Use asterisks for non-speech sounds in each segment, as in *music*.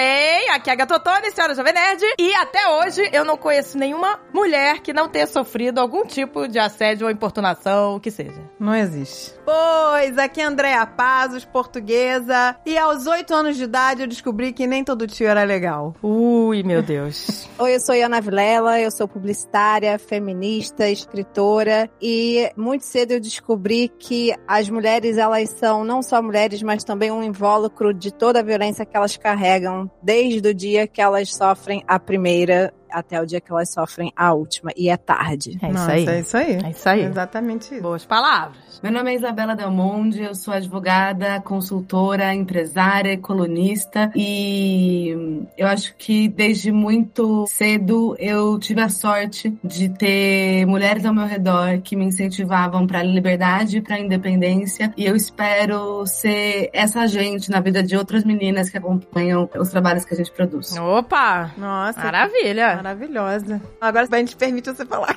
bem? Aqui é a Gatotone, senhora Jovem Nerd. E até hoje eu não conheço nenhuma mulher que não tenha sofrido algum tipo de assédio ou importunação, o que seja. Não existe. Pois, aqui é Andréa Pazos, portuguesa. E aos oito anos de idade eu descobri que nem todo tio era legal. Ui, meu Deus. *laughs* Oi, eu sou Ana Vilela, eu sou publicitária, feminista, escritora. E muito cedo eu descobri que as mulheres, elas são não só mulheres, mas também um invólucro de toda a violência que elas carregam desde o dia que elas sofrem a primeira até o dia que elas sofrem a última. E é tarde. É isso Nossa, aí. É isso aí. É isso aí. Exatamente isso. Boas palavras. Meu nome é Isabela Del Monde, eu sou advogada, consultora, empresária, colunista e eu acho que desde muito cedo eu tive a sorte de ter mulheres ao meu redor que me incentivavam para a liberdade e para a independência e eu espero ser essa gente na vida de outras meninas que acompanham os trabalhos que a gente produz. Opa! Nossa. Maravilha. Maravilhosa. Agora a gente permite você falar.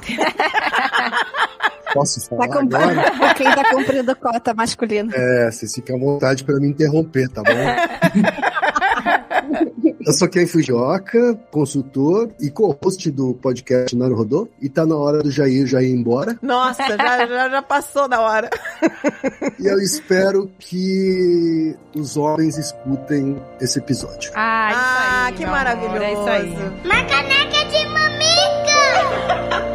Posso falar Tá com... agora? *laughs* Quem tá cumprindo cota masculina. É, vocês ficam à vontade para me interromper, tá bom? *laughs* Eu sou Ken Fujioka, consultor e co-host do podcast Nano Rodô. E tá na hora do Jair já ir embora. Nossa, já, já, já passou da hora. *laughs* E eu espero que os homens escutem esse episódio. Ah, isso Ah, aí, que meu amor, maravilhoso. É isso aí. Uma caneca de mamica! *laughs*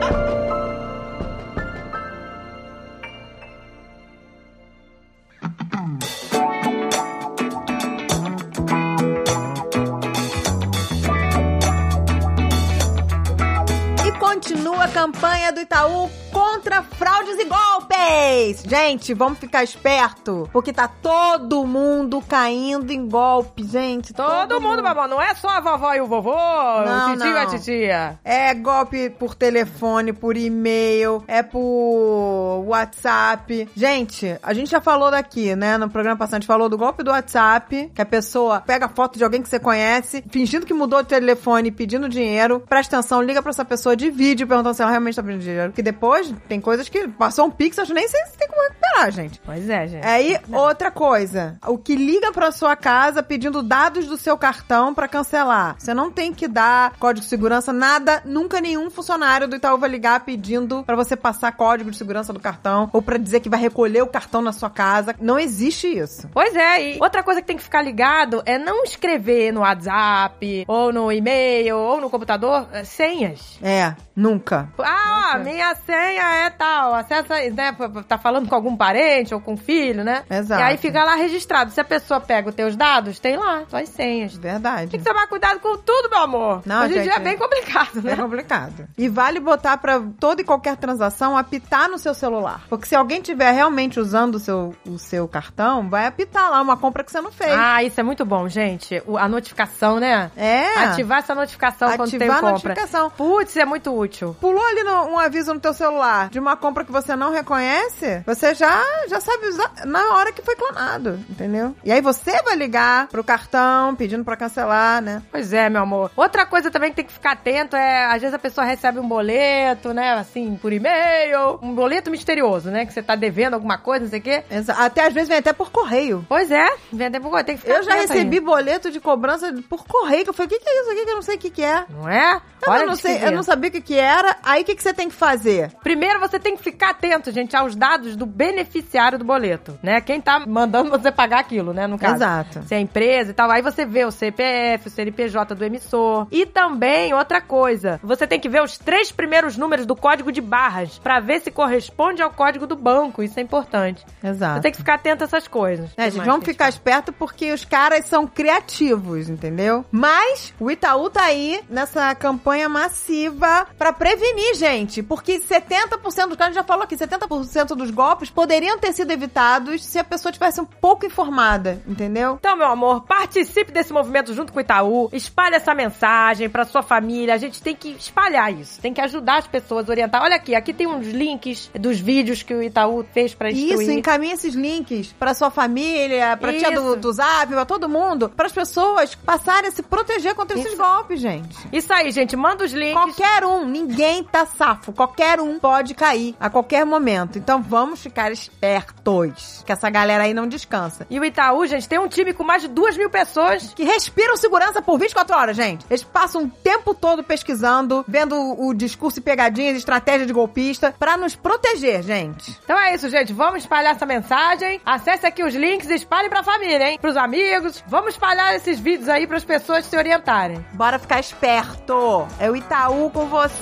a campanha do Itaú contra fraudes e golpes. Gente, vamos ficar esperto, porque tá todo mundo caindo em golpe, gente. Todo, mundo, babão. Não é só a vovó e o vovô, o tio e a não. titia. É golpe por telefone, por e-mail, é por WhatsApp. Gente, a gente já falou daqui, né? No programa passado, a gente falou do golpe do WhatsApp, que a pessoa pega foto de alguém que você conhece, fingindo que mudou de telefone, pedindo dinheiro. Presta atenção, liga pra essa pessoa de vídeo, perguntando ela realmente tá pedindo dinheiro. Porque depois tem coisas que passou um pix, acho nem sei se tem como recuperar, gente. Pois é, gente. Aí, outra coisa. O que liga pra sua casa pedindo dados do seu cartão pra cancelar. Você não tem que dar código de segurança, nada. Nunca nenhum funcionário do Itaú vai ligar pedindo pra você passar código de segurança do cartão ou pra dizer que vai recolher o cartão na sua casa. Não existe isso. Pois é, e outra coisa que tem que ficar ligado é não escrever no WhatsApp, ou no e-mail, ou no computador, eh, senhas. É, nunca. Ah, ó, minha senha é tal, acessa, né, tá falando com algum parente ou com filho, né? Exato. E aí fica lá registrado. Se a pessoa pega os teus dados, tem lá, suas senhas. Verdade. Tem que tomar cuidado com tudo, meu amor. Não, Hoje em dia é bem complicado, né? É complicado. E vale botar pra toda e qualquer transação apitar no seu celular. Porque se alguém tiver realmente usando o seu, o seu cartão, vai apitar lá uma compra que você não fez. Ah, isso é muito bom, gente. O- a notificação, né? é. Ativar essa notificação quando tem Ativar a compra. notificação. Putz, é muito útil. Pulou ali no- um aviso no teu celular de uma compra que você não reconhece, você já, já sabe usar na hora que foi clonado, entendeu? E aí você vai ligar pro cartão pedindo pra cancelar, né? Pois é, meu amor. Outra coisa também que tem que ficar atento é, às vezes a pessoa recebe um boleto, né, assim, por e-mail, um boleto misterioso, né, que você tá devendo alguma coisa, não sei o quê. Exa- Até às vezes vem até por correio. Pois é, vender por tem que ficar Eu já recebi aí. boleto de cobrança por correio, que eu falei, o que, que é isso aqui que eu não sei o que, que é? Não é? Olha eu, não sei, eu não sabia o que, que era. Aí o que, que você tem que fazer? Primeiro você tem que ficar atento, gente, aos dados do beneficiário do boleto, né? Quem tá mandando você pagar aquilo, né, no caso. Exato. Se é empresa e tal, aí você vê o CPF, o CNPJ do emissor. E também, outra coisa, você tem que ver os três primeiros números do código de barras pra ver se corresponde ao código do banco. Isso é importante. Exato. Você tem que ficar atento a essas coisas. É, gente, vamos ficar esperto porque os caras são criativos, entendeu? Mas o Itaú tá aí nessa campanha massiva pra prevenir, gente. Porque 70% dos casos, já falou aqui, 70% dos golpes poderiam ter sido evitados se a pessoa tivesse um pouco informada, entendeu? Então, meu amor, participe desse movimento junto com o Itaú. Espalhe essa mensagem pra sua família. A gente tem que espalhar isso. Tem que ajudar as pessoas a orientar. Olha aqui, aqui tem uns links dos vídeos que o Itaú fez pra instruir. Isso, encaminha esses links pra sua família, pra tia do, do Zap, pra todo mundo, para as pessoas passarem a se proteger contra esses Isso. golpes, gente. Isso aí, gente. Manda os links. Qualquer um, Ninguém tá safo. Qualquer um pode cair a qualquer momento. Então vamos ficar espertos. Que essa galera aí não descansa. E o Itaú, gente, tem um time com mais de duas mil pessoas. Que respiram segurança por 24 horas, gente. Eles passam o tempo todo pesquisando, vendo o discurso e pegadinhas, estratégia de golpista, pra nos proteger, gente. Então é isso, gente. Vamos espalhar essa mensagem. Acesse aqui os links e espalhe pra família, hein? Pros amigos. Vamos espalhar esses vídeos aí pras pessoas se orientarem. Bora ficar esperto. É o Itaú com você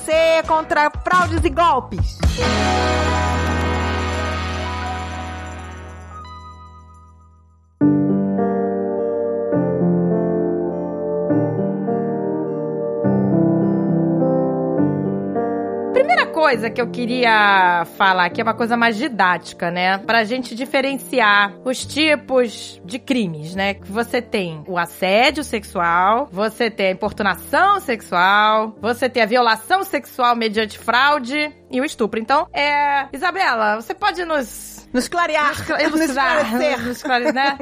contra fraudes e golpes. Coisa que eu queria falar aqui é uma coisa mais didática, né? Pra gente diferenciar os tipos de crimes, né? Que você tem o assédio sexual, você tem a importunação sexual, você tem a violação sexual mediante fraude e o estupro. Então, é. Isabela, você pode nos. Nos clarear. Nos esclarecer. Nos esclarecer, né?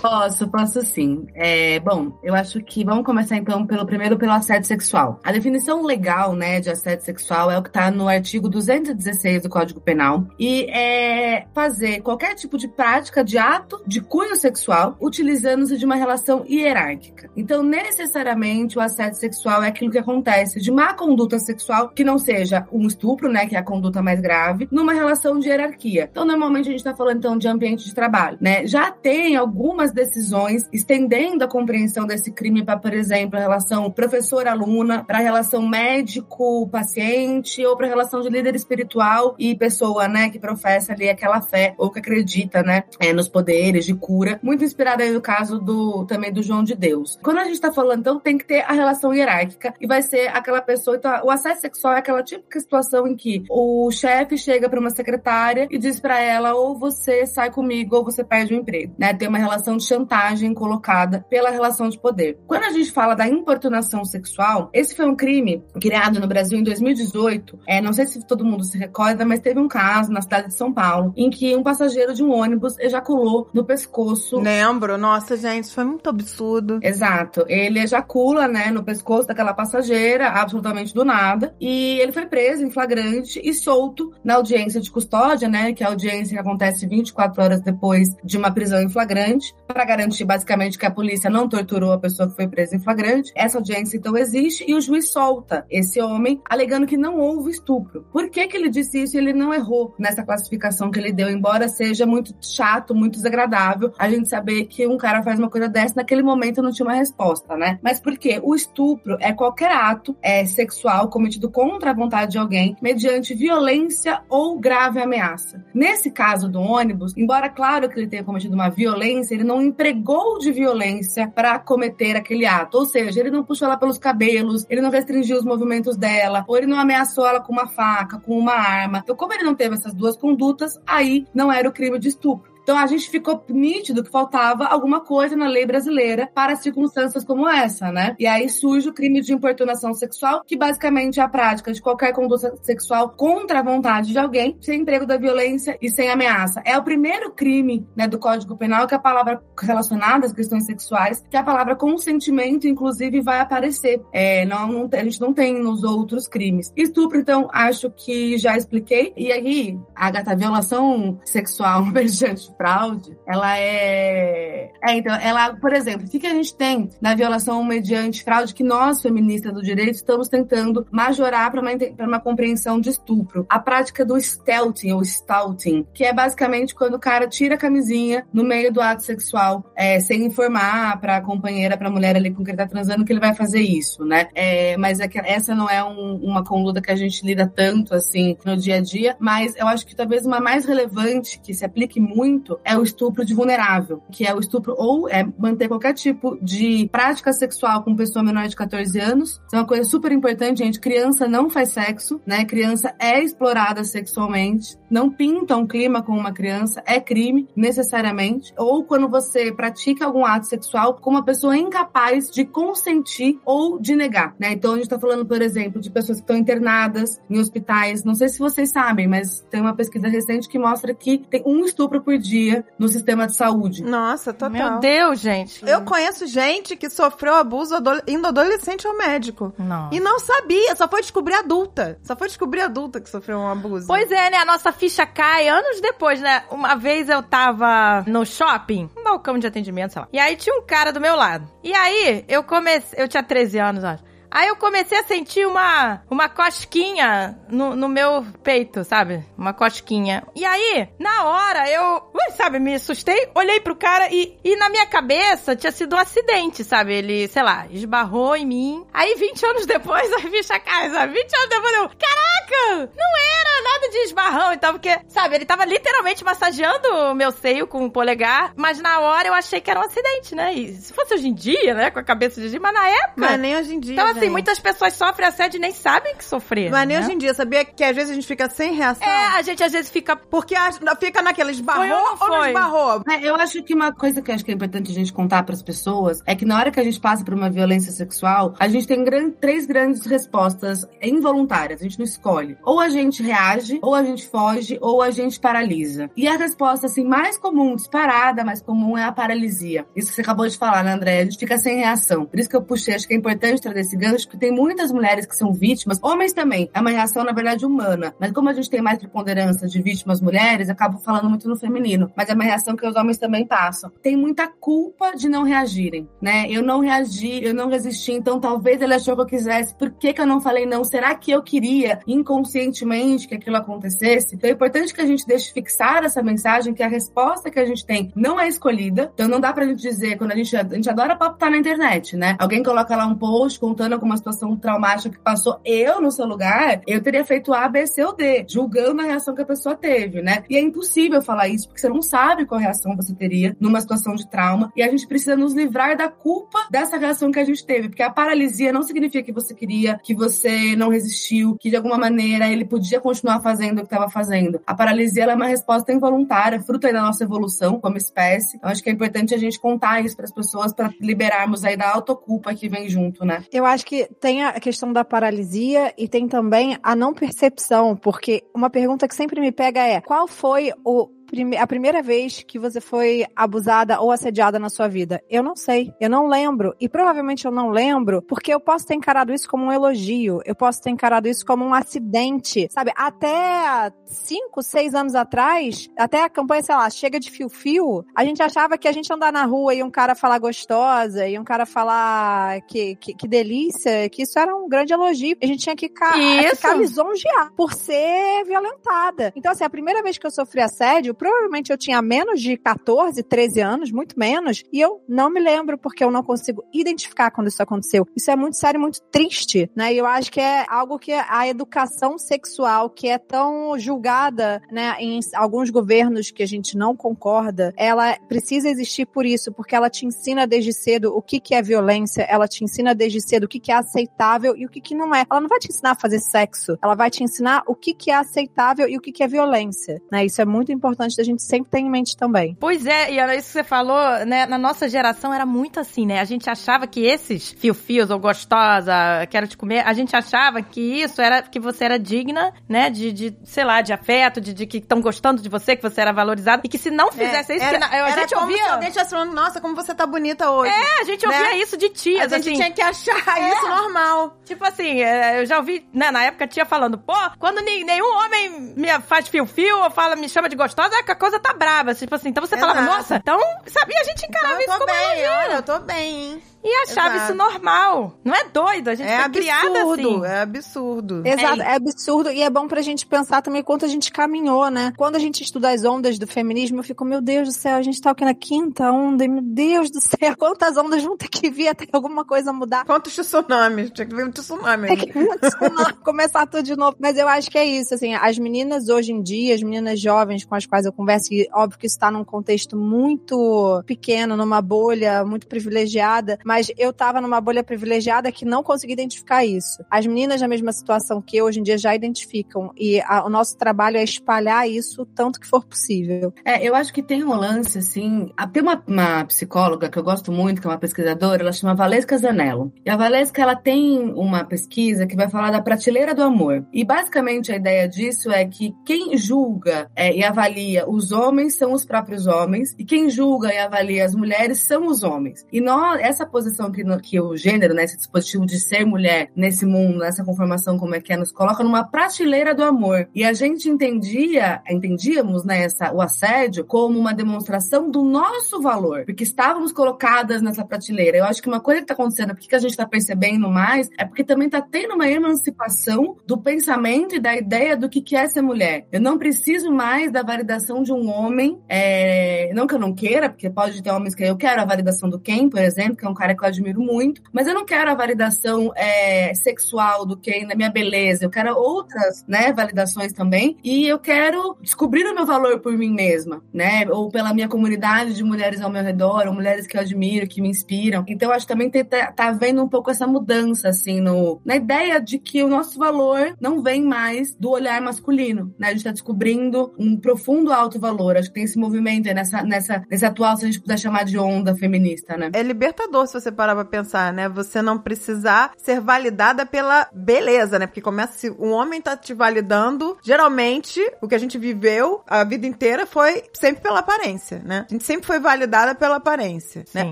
Posso, posso sim. É, bom, eu acho que vamos começar então pelo primeiro pelo assédio sexual. A definição legal, né, de assédio sexual é o que tá no artigo 216 do Código Penal e é fazer qualquer tipo de prática de ato de cunho sexual utilizando-se de uma relação hierárquica. Então, necessariamente o assédio sexual é aquilo que acontece de má conduta sexual que não seja um estupro, né, que é a conduta mais grave, numa relação de hierarquia. Então, normalmente a gente está falando então de ambiente de trabalho, né? Já tem algumas decisões estendendo a compreensão desse crime para, por exemplo, a relação professor-aluna, para a relação médico-paciente ou para a relação de líder espiritual e pessoa, né, que professa ali aquela fé ou que acredita, né, é, nos poderes de cura, muito inspirada aí no caso do também do João de Deus. Quando a gente está falando, então tem que ter a relação hierárquica e vai ser aquela pessoa, então o acesso sexual é aquela típica situação em que o chefe chega para uma secretária e diz para ela ou você sai comigo ou você perde o emprego, né? Tem uma relação de chantagem colocada pela relação de poder. Quando a gente fala da importunação sexual, esse foi um crime criado no Brasil em 2018. É, não sei se todo mundo se recorda, mas teve um caso na cidade de São Paulo em que um passageiro de um ônibus ejaculou no pescoço. Lembro, nossa, gente, foi muito absurdo. Exato. Ele ejacula, né, no pescoço daquela passageira, absolutamente do nada, e ele foi preso em flagrante e solto na audiência de custódia, né, que é a audiência que acontece 24 horas depois de uma prisão em flagrante, para garantir basicamente que a polícia não torturou a pessoa que foi presa em flagrante. Essa audiência então existe e o juiz solta esse homem alegando que não houve estupro. Por que que ele disse isso? Ele não errou nessa classificação que ele deu, embora seja muito chato, muito desagradável a gente saber que um cara faz uma coisa dessa naquele momento não tinha uma resposta, né? Mas por quê? O estupro é qualquer ato é, sexual cometido contra a vontade de alguém mediante violência ou grave ameaça. Nesse caso do ônibus, embora claro que ele tenha cometido uma violência, ele não empregou de violência para cometer aquele ato. Ou seja, ele não puxou ela pelos cabelos, ele não restringiu os movimentos dela, ou ele não ameaçou ela com uma faca, com uma arma. Então, como ele não teve essas duas condutas, aí não era o crime de estupro. Então a gente ficou nítido que faltava alguma coisa na lei brasileira para circunstâncias como essa, né? E aí surge o crime de importunação sexual, que basicamente é a prática de qualquer conduta sexual contra a vontade de alguém, sem emprego da violência e sem ameaça. É o primeiro crime, né, do Código Penal que a palavra relacionada às questões sexuais, que a palavra consentimento, inclusive, vai aparecer. É, não, não, a gente não tem nos outros crimes. Estupro, então, acho que já expliquei. E aí, a violação sexual *laughs* mediante fraude, ela é. É, então, ela, por exemplo, o que, que a gente tem na violação mediante fraude que nós, feministas do direito, estamos tentando majorar para uma, uma compreensão de estupro? A prática do stealthing ou stalting, que é basicamente quando o cara tira a camisinha no meio do ato sexual, é, sem informar para a companheira, para a mulher ali com quem ele tá transando, que ele vai fazer isso, né? É, mas é essa não é um, uma conduta que a gente lida tanto assim no dia a dia, mas eu acho que talvez uma mais relevante que se aplique muito é o estupro de vulnerável, que é o estupro ou é manter qualquer tipo de prática sexual com pessoa menor de 14 anos. Isso é uma coisa super importante, gente. Criança não faz sexo, né? Criança é explorada sexualmente. Não pinta um clima com uma criança, é crime, necessariamente. Ou quando você pratica algum ato sexual com uma pessoa incapaz de consentir ou de negar, né? Então a gente tá falando, por exemplo, de pessoas que estão internadas em hospitais. Não sei se vocês sabem, mas tem uma pesquisa recente que mostra que tem um estupro por dia dia no sistema de saúde. Nossa, total. Meu Deus, gente. Eu conheço gente que sofreu abuso ado- indo adolescente ao médico. Não. E não sabia, só foi descobrir adulta. Só foi descobrir adulta que sofreu um abuso. Pois é, né? A nossa ficha cai anos depois, né? Uma vez eu tava no shopping, um balcão de atendimento, sei lá. E aí tinha um cara do meu lado. E aí eu comecei. Eu tinha 13 anos, acho. Aí eu comecei a sentir uma, uma cosquinha no, no meu peito, sabe? Uma cosquinha. E aí, na hora, eu, ui, sabe, me assustei, olhei pro cara e, e na minha cabeça tinha sido um acidente, sabe? Ele, sei lá, esbarrou em mim. Aí 20 anos depois, *laughs* a ficha cai, sabe? 20 anos depois eu, caraca, não era nada de esbarrão e tal, porque, sabe, ele tava literalmente massageando o meu seio com o polegar, mas na hora eu achei que era um acidente, né? E se fosse hoje em dia, né, com a cabeça de hoje, mas na época... Mas nem hoje em dia. Então, assim, gente. muitas pessoas sofrem assédio e nem sabem que sofreram. Mas nem né? hoje em dia, sabia que às vezes a gente fica sem reação? É, a gente às vezes fica. Porque a- fica naquela esbarrou Foi ou não ou não foi? esbarrou? É, eu acho que uma coisa que eu acho que é importante a gente contar para as pessoas é que na hora que a gente passa por uma violência sexual, a gente tem gran- três grandes respostas involuntárias, a gente não escolhe. Ou a gente reage, ou a gente foge, ou a gente paralisa. E a resposta assim mais comum, disparada, mais comum é a paralisia. Isso que você acabou de falar, né, André? A gente fica sem reação. Por isso que eu puxei, acho que é importante trazer esse gancho, porque tem muitas mulheres que são vítimas, homens também. É uma reação, na verdade, humana. Mas como a gente tem mais preponderância de vítimas mulheres, acabo falando muito no feminino. Mas é uma reação que os homens também passam. Tem muita culpa de não reagirem, né? Eu não reagi, eu não resisti, então talvez ele achou que eu quisesse. Por que, que eu não falei não? Será que eu queria inconscientemente que aquilo acontecesse? Então é importante que a gente deixe fixar essa mensagem que a resposta que a gente tem não é escolhida. Então não dá pra gente dizer, quando a gente, a gente adora palpitar na internet, né? Alguém coloca lá um post contando alguma situação traumática que passou. Eu, no seu lugar, eu teria feito A, B, C ou D, julgando a reação que a pessoa teve, né? E é impossível falar isso, porque você não sabe qual reação você teria numa situação de trauma. E a gente precisa nos livrar da culpa dessa reação que a gente teve, porque a paralisia não significa que você queria, que você não resistiu, que de alguma maneira ele podia continuar fazendo o que estava fazendo. A paralisia é uma resposta involuntária, fruto aí da nossa evolução como espécie. Então acho que é importante a gente contar isso para as pessoas para liberarmos aí da autoculpa que vem junto, né? Eu acho que tem a questão da paralisia e tem também a não percepção, porque uma pergunta que sempre me pega é: qual foi o prime- a primeira vez que você foi abusada ou assediada na sua vida? Eu não sei, eu não lembro. E provavelmente eu não lembro porque eu posso ter encarado isso como um elogio, eu posso ter encarado isso como um acidente, sabe? Até cinco, seis anos atrás, até a campanha, sei lá, chega de fio-fio, a gente achava que a gente andar na rua e um cara falar gostosa, e um cara falar que, que, que delícia, que isso era um grande elogio. A gente tinha que ca- Isso. ficar lisonjear por ser violentada. Então, assim, a primeira vez que eu sofri assédio, provavelmente eu tinha menos de 14, 13 anos, muito menos, e eu não me lembro porque eu não consigo identificar quando isso aconteceu. Isso é muito sério, muito triste, né? E eu acho que é algo que a educação sexual, que é tão julgada, né, em alguns governos que a gente não concorda, ela precisa existir por isso, porque ela te ensina desde cedo o que que é violência, ela te ensina desde cedo o que que é aceitável e o que que não é. Ela não vai te ensinar a fazer sexo, ela vai te ensinar o que que é aceitável e o que que é violência, né? Isso é muito importante da gente sempre ter em mente também. Pois é, e era isso que você falou, né? Na nossa geração era muito assim, né? A gente achava que esses fio-fios ou gostosa, quero te comer, a gente achava que isso era que você era digna, né? De, de sei lá, de afeto, de, de que estão gostando de você, que você era valorizada. E que se não fizesse isso, era, que na- a era gente como ouvia. se alguém estivesse falando, nossa, como você tá bonita hoje. É, a gente né? ouvia isso de tias, A gente assim. tinha que achar isso normal. Tipo assim, é, eu já ouvi, né, na época tia falando, pô, quando nenhum homem me faz fio-fio ou fala, me chama de gostosa, é que a coisa tá brava. Tipo assim, então você falava, Exato. nossa, então, sabia, a gente encarava Então, isso como bem, elogio. olha, eu tô bem, hein? E achava Exato. isso normal. Não é doido, a gente É foi criada absurdo, assim. é absurdo. Exato, é absurdo e é bom pra gente pensar também quanto a gente caminhou, né? Quando a gente estuda as ondas do feminismo, eu fico, meu Deus do céu, a gente tá aqui na quinta onda, e meu Deus do céu, *laughs* quantas ondas vão ter que vir até alguma coisa mudar? Quantos tsunamis? Tinha que ver um tsunami. É que não, *laughs* começar tudo de novo. Mas eu acho que é isso, assim, as meninas hoje em dia, as meninas jovens com as quais eu converso, e óbvio que isso tá num contexto muito pequeno, numa bolha muito privilegiada, mas mas eu tava numa bolha privilegiada que não consegui identificar isso. As meninas na mesma situação que eu, hoje em dia já identificam. E a, o nosso trabalho é espalhar isso tanto que for possível. É, eu acho que tem um lance, assim. Tem uma, uma psicóloga que eu gosto muito, que é uma pesquisadora, ela chama Valesca Zanello. E a Valesca, ela tem uma pesquisa que vai falar da prateleira do amor. E basicamente a ideia disso é que quem julga é, e avalia os homens são os próprios homens, e quem julga e avalia as mulheres são os homens. E nós, essa posição que, que o gênero, né, esse dispositivo de ser mulher nesse mundo, nessa conformação como é que é, nos coloca numa prateleira do amor. E a gente entendia, entendíamos, né, essa, o assédio como uma demonstração do nosso valor, porque estávamos colocadas nessa prateleira. Eu acho que uma coisa que está acontecendo, porque a gente está percebendo mais, é porque também está tendo uma emancipação do pensamento e da ideia do que, que é ser mulher. Eu não preciso mais da validação de um homem, é... não que eu não queira, porque pode ter homens que eu quero a validação do Ken, por exemplo, que é um cara que eu admiro muito, mas eu não quero a validação é, sexual do Ken na minha beleza, eu quero outras, né, validações também, e eu quero descobrir o meu valor por mim mesma, né, ou pela minha comunidade de mulheres ao meu redor, ou mulheres que eu admiro, que me inspiram. Então, acho que também tá, tá vendo um pouco essa mudança, assim, no, na ideia de que o nosso valor não vem mais do olhar masculino, né? A gente tá descobrindo um profundo alto valor. Acho que tem esse movimento nessa, nessa, nesse atual, se a gente puder chamar de onda feminista, né? É libertador se você parar pra pensar, né? Você não precisar ser validada pela beleza, né? Porque começa, se um homem tá te validando, geralmente, o que a gente viveu a vida inteira foi sempre pela aparência, né? A gente sempre foi validada pela aparência, né?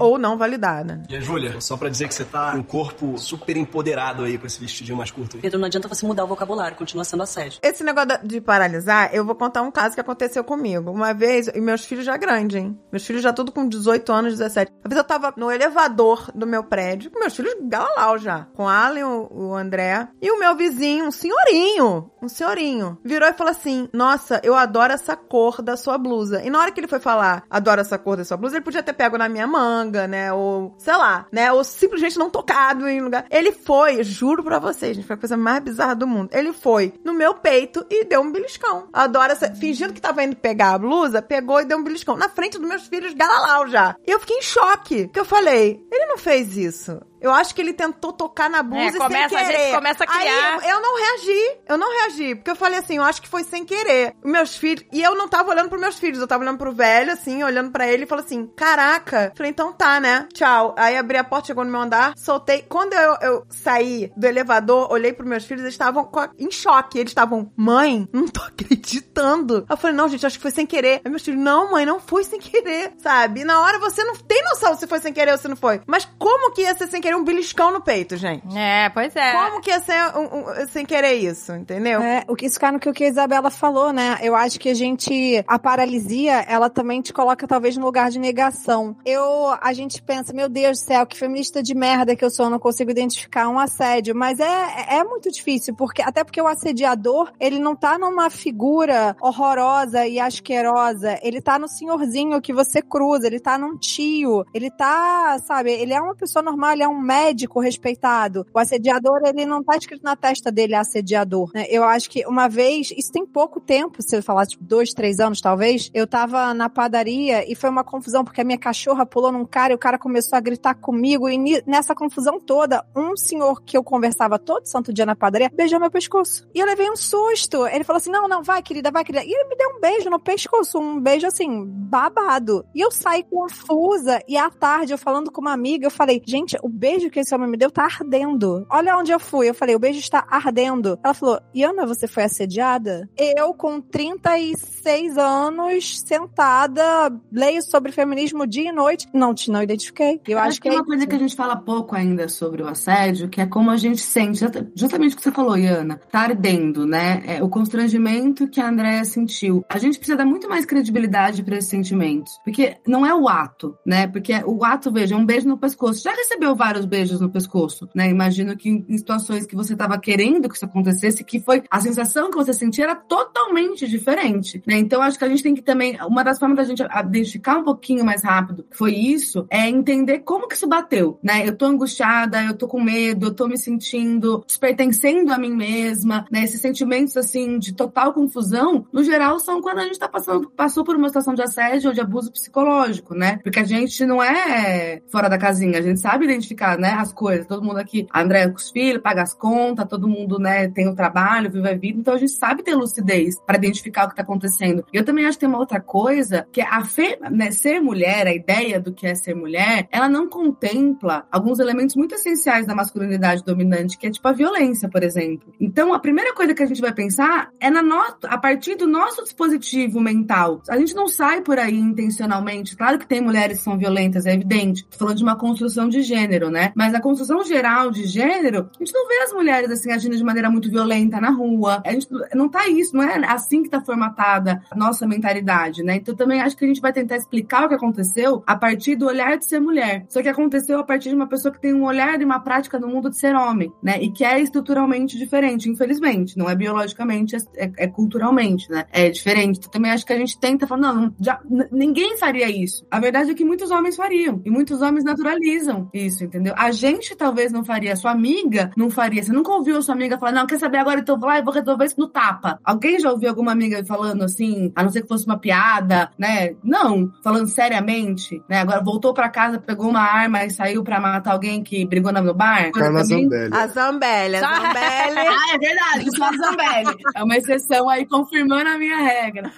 Ou não validada. E a Júlia, só pra dizer que você tá com um corpo super empoderado aí com esse vestidinho mais curto aí. Pedro, não adianta você mudar o vocabulário, continua sendo assédio. Esse negócio de paralisar, eu vou contar um caso que aconteceu comigo. Uma vez, e meus filhos já grandes, hein? Meus filhos já tudo com 18 anos, 17. Uma vez eu tava no elevador do meu prédio, com meus filhos galalau já. Com o, o André. E o meu vizinho, um senhorinho, um senhorinho, virou e falou assim: Nossa, eu adoro essa cor da sua blusa. E na hora que ele foi falar, adoro essa cor da sua blusa, ele podia ter pego na minha manga, né? Ou, sei lá, né? Ou simplesmente não tocado em lugar. Ele foi, juro pra vocês, gente, foi a coisa mais bizarra do mundo. Ele foi no meu peito e deu um beliscão. Adoro essa. Fingindo que tava indo pegar a blusa, pegou e deu um beliscão. Na frente dos meus filhos, galalau já. E eu fiquei em choque. Que eu falei, ele não fez isso. Eu acho que ele tentou tocar na blusa É, começa- sem a querer. gente começa a criar. Aí eu, eu não reagi. Eu não reagi. Porque eu falei assim, eu acho que foi sem querer. Meus filhos. E eu não tava olhando pros meus filhos. Eu tava olhando pro velho, assim, olhando pra ele e falei assim: Caraca. Falei, então tá, né? Tchau. Aí abri a porta, chegou no meu andar, soltei. Quando eu, eu saí do elevador, olhei pros meus filhos, eles estavam a- em choque. Eles estavam, mãe, não tô *laughs* acreditando. Eu falei, não, gente, acho que foi sem querer. Aí meus filhos, não, mãe, não foi sem querer, sabe? E na hora você não tem noção se foi sem querer ou se não foi. Mas como que ia ser sem querer um beliscão no peito, gente? É, pois é. Como que ia ser um- um- sem querer isso, entendeu? É, o que isso cai no que o que a Isabela falou, né? Eu acho que a gente, a paralisia, ela também te coloca talvez no lugar de negação. Eu, a gente pensa, meu Deus do céu, que feminista de merda que eu sou, eu não consigo identificar um assédio, mas é, é muito difícil, porque até porque o assediador, ele não tá numa figura horrorosa e asquerosa, ele tá no senhorzinho que você cruza, ele tá num tio, ele tá, sabe, ele é uma pessoa normal, ele é um médico respeitado. O assediador, ele não tá escrito na testa dele assediador, né? Eu acho que uma vez, isso tem pouco tempo, se eu falar, tipo, dois, três anos talvez, eu tava na padaria e foi uma confusão, porque a minha cachorra pulou num cara e o cara começou a gritar comigo e nessa confusão toda, um senhor que eu conversava todo santo dia na padaria, beijou meu pescoço. E eu levei um susto. Ele falou assim, não, não, vai querida, vai querida. E ele me deu um beijo no pescoço, um beijo assim, babado. E eu saí confusa e à tarde eu falando com uma amiga, eu falei, gente, o beijo que esse homem me deu tá ardendo. Olha onde eu fui. Eu falei, o beijo está ardendo. Ela falou, Iana, você foi assediada? Eu, com 36 anos, sentada, leio sobre feminismo dia e noite. Não, te não identifiquei. Eu acho que tem é uma coisa que a gente fala pouco ainda sobre o assédio, que é como a gente sente, Justa- justamente o que você falou, Iana, tá ardendo, né? É o constrangimento que a Andrea sentiu. A gente precisa dar muito mais credibilidade para esses sentimentos, porque não é o ato, né? Porque o ato, veja, é um beijo no pescoço. Já recebeu vários beijos no pescoço, né? Imagino que em situações que você estava querendo que isso acontecesse, que foi a sensação que você sentia era totalmente diferente, né? Então acho que a gente tem que também, uma das formas da gente identificar um pouquinho mais rápido foi isso, é entender como que isso bateu, né? Eu tô angustiada, eu tô com medo, eu tô me sentindo despertencendo a mim mesma, né? Esses sentimentos, assim, de total confusão, no geral, são quando a gente tá passando, passou por uma situação de assédio ou de abuso psicológico, né? Porque a gente não é fora da casinha, a gente sabe identificar né, as coisas. Todo mundo aqui, a André com os filhos, paga as contas, todo mundo, né, tem o trabalho, vive a vida, então a gente sabe ter lucidez para identificar o que tá acontecendo. Eu também acho que tem uma outra coisa, que a fe, né, ser mulher, a ideia do que é ser mulher, ela não contempla alguns elementos muito essenciais da masculinidade dominante, que é tipo a violência, por exemplo. Então, a primeira coisa que a gente vai pensar é na no... a partir do nosso dispositivo mental. A gente não sai por aí intencionalmente. Claro que tem mulheres que são violentas, é evidente. Tô falando de uma construção de gênero, né? Mas a construção geral de gênero, a gente não vê as mulheres assim agindo de maneira muito violenta na rua. A gente não tá isso, não é assim que tá formatada a nossa mentalidade, né? Então também acho que a gente vai tentar explicar o que aconteceu a partir do olhar de ser mulher. Só que aconteceu a partir de uma pessoa que tem um olhar e uma prática no mundo de ser homem, né? E que é estruturalmente diferente, infelizmente. Não é biologicamente, é, é culturalmente, né? É diferente. Então, também acho que a gente tenta falar, não, já, ninguém faria isso. A verdade é que muitos homens fariam. E muitos homens naturalizam isso, entendeu? A gente talvez não faria, sua amiga não faria. Você nunca ouviu sua amiga falar, não, quer saber agora, então vou lá e vou resolver isso no tapa. Alguém já ouviu alguma amiga falando assim, a não ser que fosse uma piada, né? Não, falando seriamente, né? Agora voltou para casa, pegou uma arma e saiu para matar alguém que brigou no bar. Carla Zambelli. A Zambelli, a Zambelli. *laughs* ah, é verdade, só a Zambelli. É uma exceção aí confirmando a minha regra.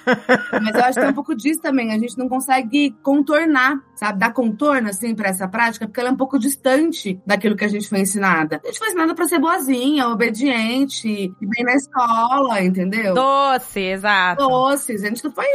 Mas eu acho que tem um pouco disso também. A gente não consegue contornar, sabe? Dar contorno, assim, pra essa prática, porque ela é um pouco distante daquilo que a gente foi ensinada. A gente foi ensinada pra ser boazinha, obediente, bem na escola, entendeu? Doce, exato. Doces. A gente não foi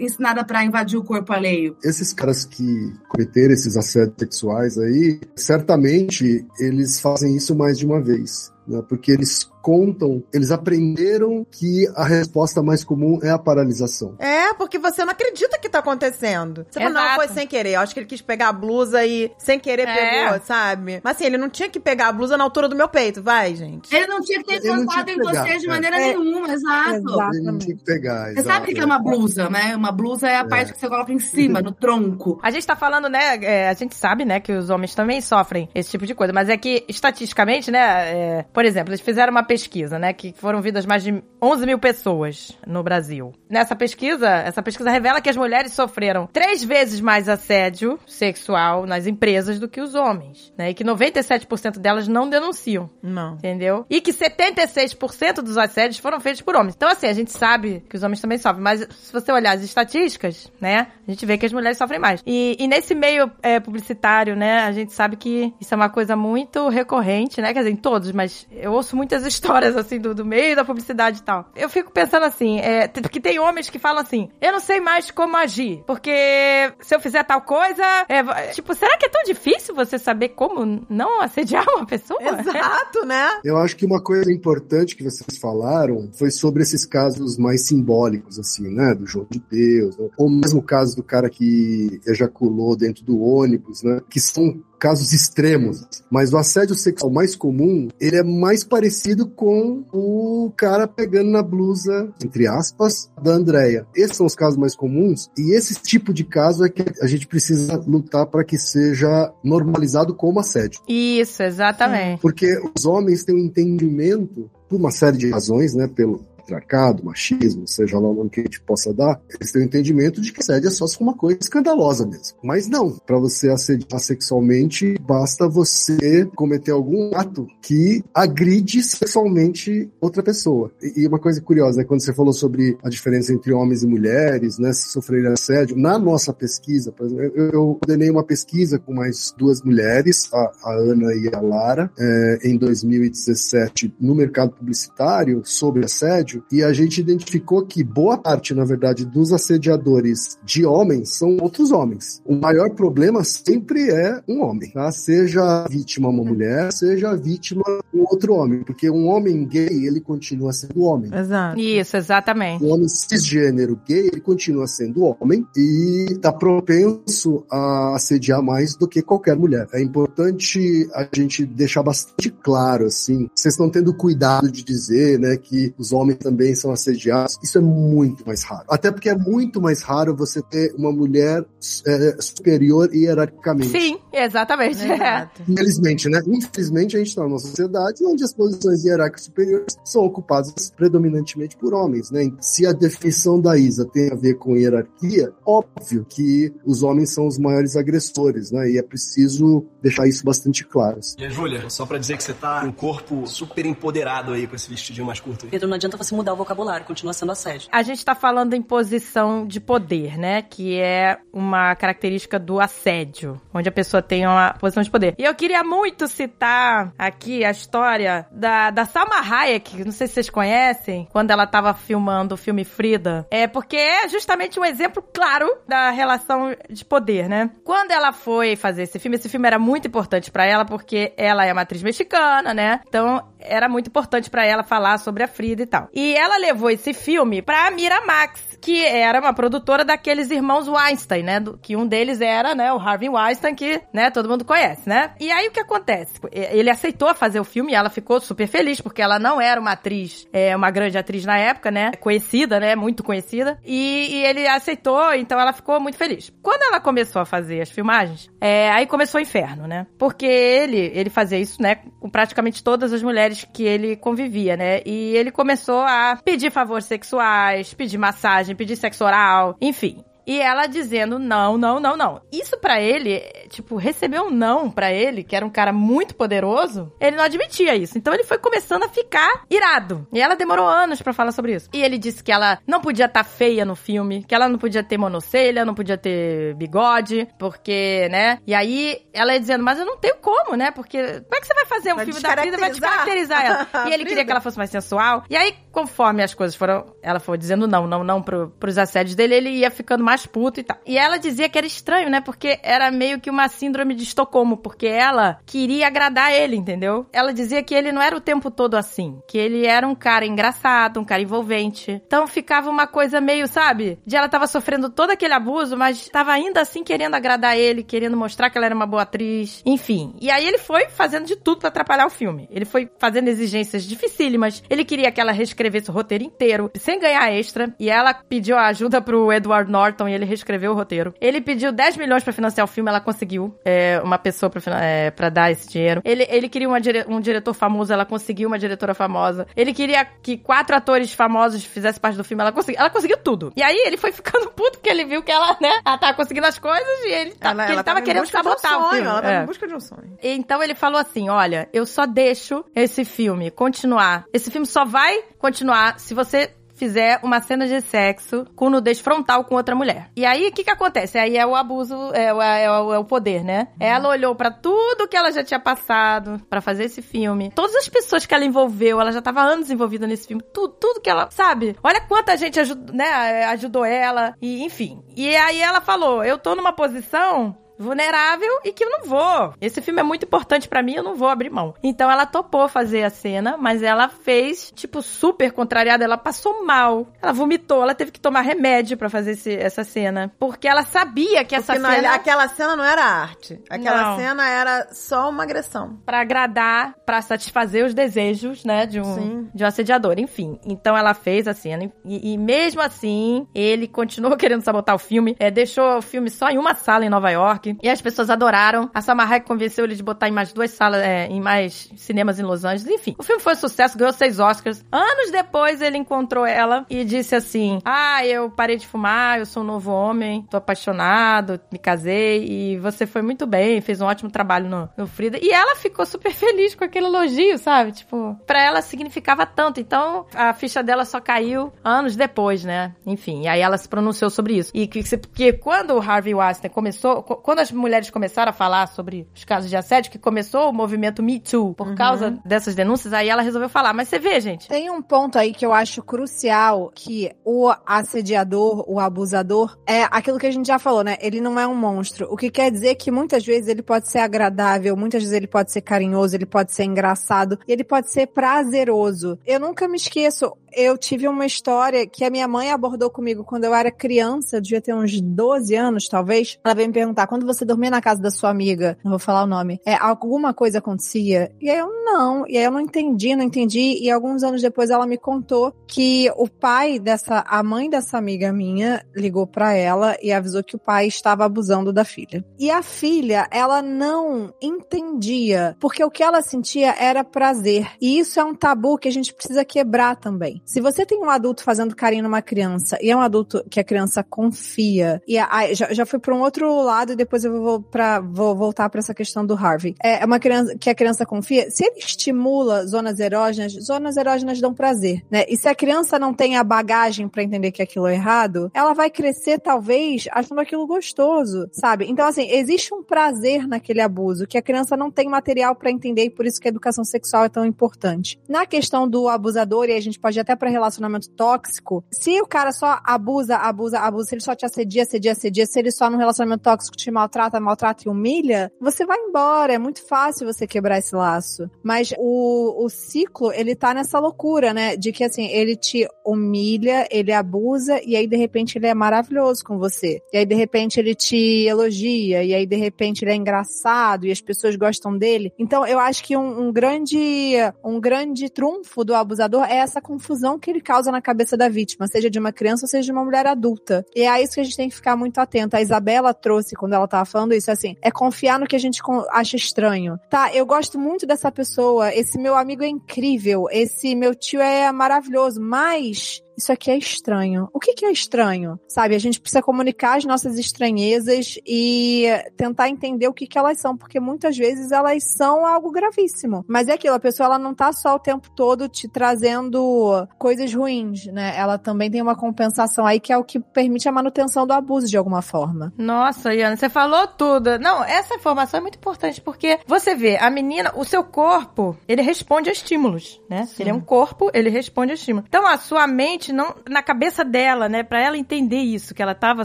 ensinada pra invadir o corpo alheio. Esses caras que cometeram esses assédios sexuais aí, certamente eles fazem isso mais de uma vez. Né? Porque eles contam, eles aprenderam que a resposta mais comum é a paralisação. É, porque você não acredita que tá acontecendo. Você fala, não, foi sem querer. Eu acho que ele quis pegar a blusa e sem querer é. pegou, sabe? Mas assim, ele não tinha que pegar a blusa na altura do meu peito, vai, gente. Ele não tinha que ter encostado em você de maneira é. nenhuma, exato. Ele não tinha que pegar. Você sabe o que é uma blusa, né? Uma blusa é a é. parte que você coloca em cima, no tronco. *laughs* A gente tá falando, né? É, a gente sabe, né, que os homens também sofrem esse tipo de coisa, mas é que, estatisticamente, né, é, por exemplo, eles fizeram uma pesquisa, né? Que foram vidas mais de 11 mil pessoas no Brasil. Nessa pesquisa, essa pesquisa revela que as mulheres sofreram três vezes mais assédio sexual nas empresas do que os homens, né? E que 97% delas não denunciam. Não. Entendeu? E que 76% dos assédios foram feitos por homens. Então, assim, a gente sabe que os homens também sofrem, mas se você olhar as estatísticas, né? A gente vê que as mulheres sofrem mais. E, e nesse meio é, publicitário, né? A gente sabe que isso é uma coisa muito recorrente, né? Quer dizer, em todos, mas eu ouço muitas *laughs* histórias, assim, do, do meio da publicidade e tal. Eu fico pensando assim, é, porque tem homens que falam assim, eu não sei mais como agir, porque se eu fizer tal coisa, é, tipo, será que é tão difícil você saber como não assediar uma pessoa? *laughs* Exato, né? Eu acho que uma coisa importante que vocês falaram foi sobre esses casos mais simbólicos, assim, né? Do João de Deus, ou mesmo o caso do cara que ejaculou dentro do ônibus, né? Que são casos extremos, mas o assédio sexual mais comum, ele é mais parecido com o cara pegando na blusa, entre aspas, da Andrea. Esses são os casos mais comuns e esse tipo de caso é que a gente precisa lutar para que seja normalizado como assédio. Isso, exatamente. Porque os homens têm um entendimento por uma série de razões, né, pelo patriarcado, machismo, seja lá o nome que a gente possa dar, eles têm o entendimento de que assédio é só se for uma coisa escandalosa mesmo. Mas não, para você assediar sexualmente, basta você cometer algum ato que agride sexualmente outra pessoa. E uma coisa curiosa, né, quando você falou sobre a diferença entre homens e mulheres, né, se sofrerem assédio, na nossa pesquisa, por exemplo, eu, eu coordenei uma pesquisa com mais duas mulheres, a, a Ana e a Lara, é, em 2017, no mercado publicitário, sobre assédio, assédio e a gente identificou que boa parte, na verdade, dos assediadores de homens são outros homens. O maior problema sempre é um homem, tá? Seja a vítima uma mulher, seja a vítima um outro homem, porque um homem gay, ele continua sendo homem. Exato. Isso, exatamente. Um homem cisgênero gay, ele continua sendo homem e está propenso a assediar mais do que qualquer mulher. É importante a gente deixar bastante claro, assim, vocês estão tendo cuidado de dizer, né, que os homens também são assediados. Isso é muito mais raro. Até porque é muito mais raro você ter uma mulher é, superior hierarquicamente. Sim, exatamente. Exato. *laughs* Infelizmente, né? Infelizmente, a gente está numa sociedade onde as posições hierárquicas superiores são ocupadas predominantemente por homens, né? Se a definição da Isa tem a ver com hierarquia, óbvio que os homens são os maiores agressores, né? E é preciso deixar isso bastante claro. assim. E a Júlia, só pra dizer que você tá com um corpo super empoderado aí com esse vestidinho mais curto aí. Pedro, não adianta você mudar o vocabulário, continua sendo assédio. A gente tá falando em posição de poder, né? Que é uma característica do assédio, onde a pessoa tem uma posição de poder. E eu queria muito citar aqui a história da, da Salma Hayek, não sei se vocês conhecem, quando ela tava filmando o filme Frida. É porque é justamente um exemplo claro da relação de poder, né? Quando ela foi fazer esse filme, esse filme era muito importante pra ela porque ela é uma atriz mexicana, né? Então era muito importante pra ela falar sobre a Frida e tal. E ela levou esse filme pra Miramax, que era uma produtora daqueles irmãos Weinstein, né? Do- que um deles era, né, o Harvey Weinstein, que, né, todo mundo conhece, né? E aí o que acontece? Ele aceitou fazer o filme e ela ficou super feliz, porque ela não era uma atriz, é, uma grande atriz na época, né? Conhecida, né? Muito conhecida. E, e ele aceitou, então ela ficou muito feliz. Quando ela começou a fazer as filmagens, é, aí começou o inferno, né? Porque ele, ele fazia isso, né, com praticamente todas as mulheres que ele convivia, né? E ele começou a pedir favores sexuais, pedir massagem, pedir sexo oral, enfim. E ela dizendo não, não, não, não. Isso pra ele, tipo, receber um não pra ele, que era um cara muito poderoso, ele não admitia isso. Então ele foi começando a ficar irado. E ela demorou anos pra falar sobre isso. E ele disse que ela não podia estar feia no filme, que ela não podia ter monocelha, não podia ter bigode, porque, né? E aí ela ia dizendo, mas eu não tenho como, né? Porque como é que você vai fazer um Vai filme da Frida vai descaracterizar. descaracterizar ela? *laughs* E ele Frida. queria que ela fosse mais sensual. E aí, conforme as coisas foram, ela foi dizendo não, não, não pro, pros assédios dele, ele ia ficando mais puto e tal. E ela dizia que era estranho, né? Porque era meio que uma síndrome de Estocolmo, porque ela queria agradar ele, entendeu? Ela dizia que ele não era o tempo todo assim, que ele era um cara engraçado, um cara envolvente. Então ficava uma coisa meio, sabe? De ela tava sofrendo todo aquele abuso, mas tava ainda assim querendo agradar ele, querendo mostrar que ela era uma boa atriz, enfim. E aí ele foi fazendo de tudo pra atrapalhar o filme. Ele foi fazendo exigências dificílimas. Ele queria que ela reescrevesse o roteiro inteiro, sem ganhar extra. E ela pediu ajuda pro Edward Norton e ele reescreveu o roteiro. Ele pediu 10 milhões pra financiar o filme, ela conseguiu é, uma pessoa pra, finan- é, pra dar esse dinheiro. Ele, ele queria uma dire- um diretor famoso, ela conseguiu uma diretora famosa. Ele queria que quatro atores famosos fizessem parte do filme, ela conseguiu. Ela conseguiu tudo. E aí ele foi ficando *laughs* puto porque ele viu que ela, né, ela tava conseguindo as coisas e ele, tá, que ele tava, querendo de um sabotar o sonho, filme. Ela tava É. em busca de um sonho. Então ele falou assim: olha, eu só deixo esse filme continuar. Esse filme só vai continuar se você fizer uma cena de sexo com nudez frontal com outra mulher. E aí, o que que acontece? Aí é o abuso, é, o- é o, é o poder, né? Ela olhou pra tudo que ela já tinha passado pra fazer esse filme. Todas as pessoas que ela envolveu, ela já tava anos envolvida nesse filme. Tudo, tudo que ela, sabe? Olha quanta gente ajudou, né, ajudou ela. E, enfim. E aí ela falou, eu tô numa posição vulnerável e que eu não vou. Esse filme é muito importante pra mim, eu não vou abrir mão. Então ela topou fazer a cena, mas ela fez, tipo, super contrariada. Ela passou mal. Ela vomitou, ela teve que tomar remédio pra fazer esse- essa cena. Porque ela sabia que essa Porque na- cena. aquela cena não era arte. Aquela Não. cena era só uma agressão. Pra agradar, pra satisfazer os desejos, né, de um, Sim. de um assediador, enfim. Então ela fez a cena e, e mesmo assim, ele continuou *laughs* querendo sabotar o filme, é, deixou o filme só em uma sala em Nova York e as pessoas adoraram. A Salma Hayek convenceu ele de botar em mais duas salas, é, em mais cinemas em Los Angeles, enfim. O filme foi um sucesso, ganhou seis Oscars. Anos depois ele encontrou ela e disse assim: Ah, eu parei de fumar, eu sou um novo homem, tô apaixonado, me casei e você foi muito bem, fez um ótimo trabalho no, no Frida. E ela ficou super feliz com aquele elogio, sabe? Tipo, pra ela significava tanto. Então a ficha dela só caiu anos depois, né? Enfim, e aí ela se pronunciou sobre isso. E que, que- porque quando o Harvey Weinstein começou, co- quando as mulheres começaram a falar sobre os casos de assédio, que começou o movimento Me Too por causa dessas denúncias, aí ela resolveu falar. Mas você vê, gente, Tem um ponto aí que eu acho crucial, que o assediador, o abusador, é aquilo que a gente já falou, né? Ele não é um monstro. O que quer dizer que muitas vezes ele pode ser agradável, muitas vezes ele pode ser carinhoso, ele pode ser engraçado, e ele pode ser prazeroso. Eu nunca me esqueço, Eu tive uma história que a minha mãe abordou comigo quando eu era criança, devia ter uns 12 anos, talvez. Ela veio me perguntar, quando você dormia na casa da sua amiga, não vou falar o nome, é, alguma coisa acontecia? E aí eu, não. E aí eu não entendi, não entendi. E alguns anos depois ela me contou que o pai dessa, a mãe dessa amiga minha ligou para ela e avisou que o pai estava abusando da filha. E a filha, ela não entendia, porque o que ela sentia era prazer. E isso é um tabu que a gente precisa quebrar também. Se você tem um adulto fazendo carinho numa criança e é um adulto que a criança confia, e a, já, já fui para um outro lado e depois eu vou, pra, vou voltar para essa questão do Harvey. É uma criança que a criança confia, se ele estimula zonas erógenas, zonas erógenas dão prazer, né? E se a criança não tem a bagagem para entender que aquilo é errado, ela vai crescer talvez achando aquilo gostoso, sabe? Então assim, existe um prazer naquele abuso que a criança não tem material para entender e por isso que a educação sexual é tão importante. Na questão do abusador, e a gente pode ir até para relacionamento tóxico, se o cara só abusa, abusa, abusa, se ele só te assedia, assedia, assedia, se ele só no relacionamento tóxico te maltrata, maltrata e humilha, você vai embora. É muito fácil você quebrar esse laço. Mas o, o ciclo, ele tá nessa loucura, né? De que assim, ele te humilha, ele abusa, e aí de repente ele é maravilhoso com você. E aí de repente ele te elogia, e aí de repente ele é engraçado, e as pessoas gostam dele. Então eu acho que um, um grande um grande trunfo do abusador é essa confusão que ele causa na cabeça da vítima, seja de uma criança ou seja de uma mulher adulta. E é isso que a gente tem que ficar muito atento. A Isabela trouxe quando ela tava falando isso, assim, é confiar no que a gente acha estranho. Tá, eu gosto muito dessa pessoa, esse meu amigo é incrível, esse meu tio é maravilhoso, mas isso aqui é estranho. O que, que é estranho? Sabe, a gente precisa comunicar as nossas estranhezas e tentar entender o que, que elas são, porque muitas vezes elas são algo gravíssimo. Mas é aquilo, a pessoa ela não tá só o tempo todo te trazendo coisas ruins, né? Ela também tem uma compensação aí que é o que permite a manutenção do abuso de alguma forma. Nossa, Iana, você falou tudo. Não, essa informação é muito importante porque você vê, a menina, o seu corpo, ele responde a estímulos, né? Sim. Ele é um corpo, ele responde a estímulos. Então a sua mente não na cabeça dela, né, para ela entender isso que ela tava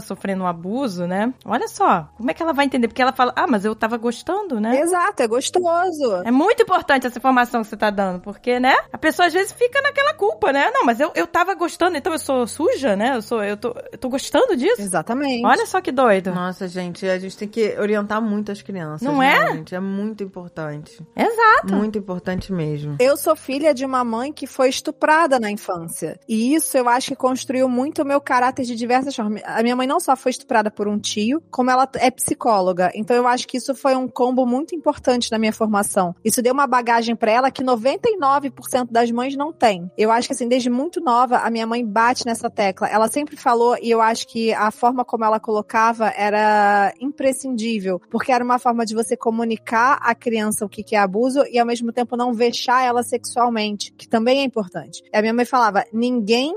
sofrendo um abuso, né? Olha só, como é que ela vai entender? Porque ela fala: "Ah, mas eu tava gostando, né?" Exato, é gostoso. É muito importante essa informação que você tá dando, porque, né? A pessoa às vezes fica naquela culpa, né? Não, mas eu, eu tava gostando, então eu sou suja, né? Eu sou eu tô eu tô gostando disso. Exatamente. Olha só que doido. Nossa, gente, a gente tem que orientar muito as crianças. Não é? Gente. É muito importante. Exato. Muito importante mesmo. Eu sou filha de uma mãe que foi estuprada na infância. E isso eu acho que construiu muito o meu caráter de diversas formas. A minha mãe não só foi estuprada por um tio, como ela é psicóloga. Então eu acho que isso foi um combo muito importante na minha formação. Isso deu uma bagagem para ela que 99% das mães não tem. Eu acho que assim, desde muito nova, a minha mãe bate nessa tecla. Ela sempre falou e eu acho que a forma como ela colocava era imprescindível, porque era uma forma de você comunicar à criança o que é abuso e ao mesmo tempo não vexar ela sexualmente, que também é importante. A minha mãe falava: ninguém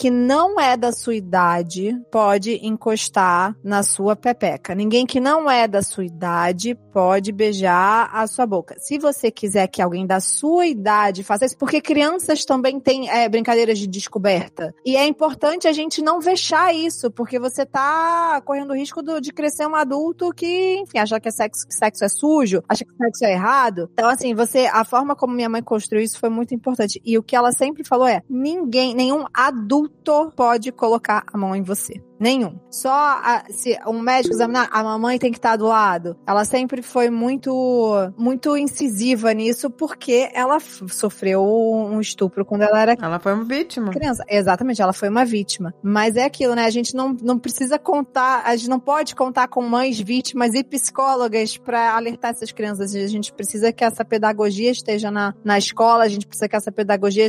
que não é da sua idade pode encostar na sua pepeca. Ninguém que não é da sua idade pode beijar a sua boca. Se você quiser que alguém da sua idade faça isso, porque crianças também têm é, brincadeiras de descoberta. E é importante a gente não vexar isso, porque você tá correndo o risco do, de crescer um adulto que, enfim, acha que é sexo, que sexo é sujo, acha que sexo é errado. Então, assim, você, a forma como minha mãe construiu isso foi muito importante. E o que ela sempre falou é: ninguém, nenhum adulto adulto pode colocar a mão em você. Nenhum. Só a, se um médico examinar, a mamãe tem que estar do lado. Ela sempre foi muito, muito incisiva nisso, porque ela sofreu um estupro quando ela era. Ela foi uma vítima. Criança. Exatamente, ela foi uma vítima. Mas é aquilo, né? A gente não, não precisa contar, a gente não pode contar com mães vítimas e psicólogas para alertar essas crianças. A gente precisa que essa pedagogia esteja na, na escola, a gente precisa que essa pedagogia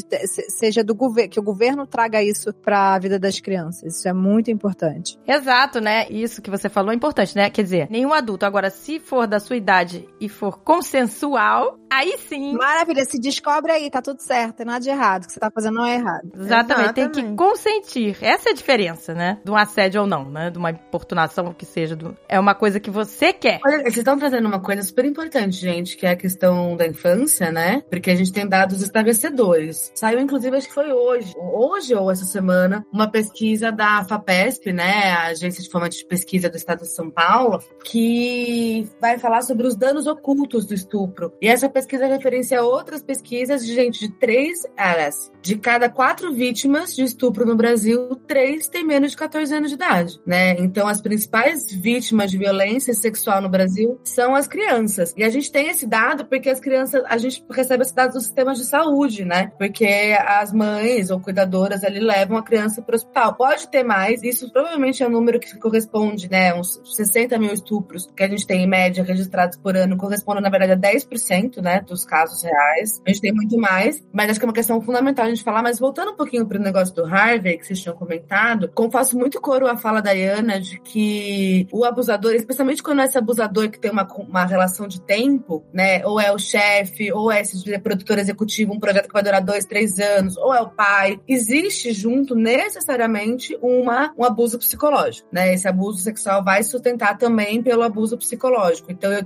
seja do governo, que o governo traga isso para a vida das crianças. Isso é muito importante importante. Exato, né? Isso que você falou é importante, né? Quer dizer, nenhum adulto. Agora, se for da sua idade e for consensual, aí sim. Maravilha, se descobre aí, tá tudo certo, tem nada de errado. O que você tá fazendo não é errado. Exatamente, Exatamente. tem que consentir. Essa é a diferença, né? De um assédio ou não, né? De uma importunação, ou que seja. Do... É uma coisa que você quer. Olha, vocês estão trazendo uma coisa super importante, gente, que é a questão da infância, né? Porque a gente tem dados esclarecedores. Saiu, inclusive, acho que foi hoje, hoje ou essa semana, uma pesquisa da FAPESP, né, a Agência de Fomento de Pesquisa do Estado de São Paulo, que vai falar sobre os danos ocultos do estupro. E essa pesquisa referencia outras pesquisas de gente de três, aliás, de cada quatro vítimas de estupro no Brasil, três têm menos de 14 anos de idade, né? Então, as principais vítimas de violência sexual no Brasil são as crianças. E a gente tem esse dado porque as crianças, a gente recebe esses dados dos sistemas de saúde, né? Porque as mães ou cuidadoras ali levam a criança para o hospital. Pode ter mais, isso provavelmente é um número que corresponde, né? Uns 60 mil estupros que a gente tem em média registrados por ano, corresponde, na verdade, a 10%, né? Dos casos reais. A gente tem muito mais, mas acho que é uma questão fundamental a gente falar. Mas voltando um pouquinho para o negócio do Harvey, que vocês tinham comentado, faço muito coro a fala da Iana de que o abusador, especialmente quando é esse abusador que tem uma, uma relação de tempo, né? Ou é o chefe, ou é esse produtor executivo, um projeto que vai durar dois, três anos, ou é o pai. Existe junto necessariamente uma, um abuso psicológico, né? Esse abuso sexual vai sustentar também pelo abuso psicológico. Então eu,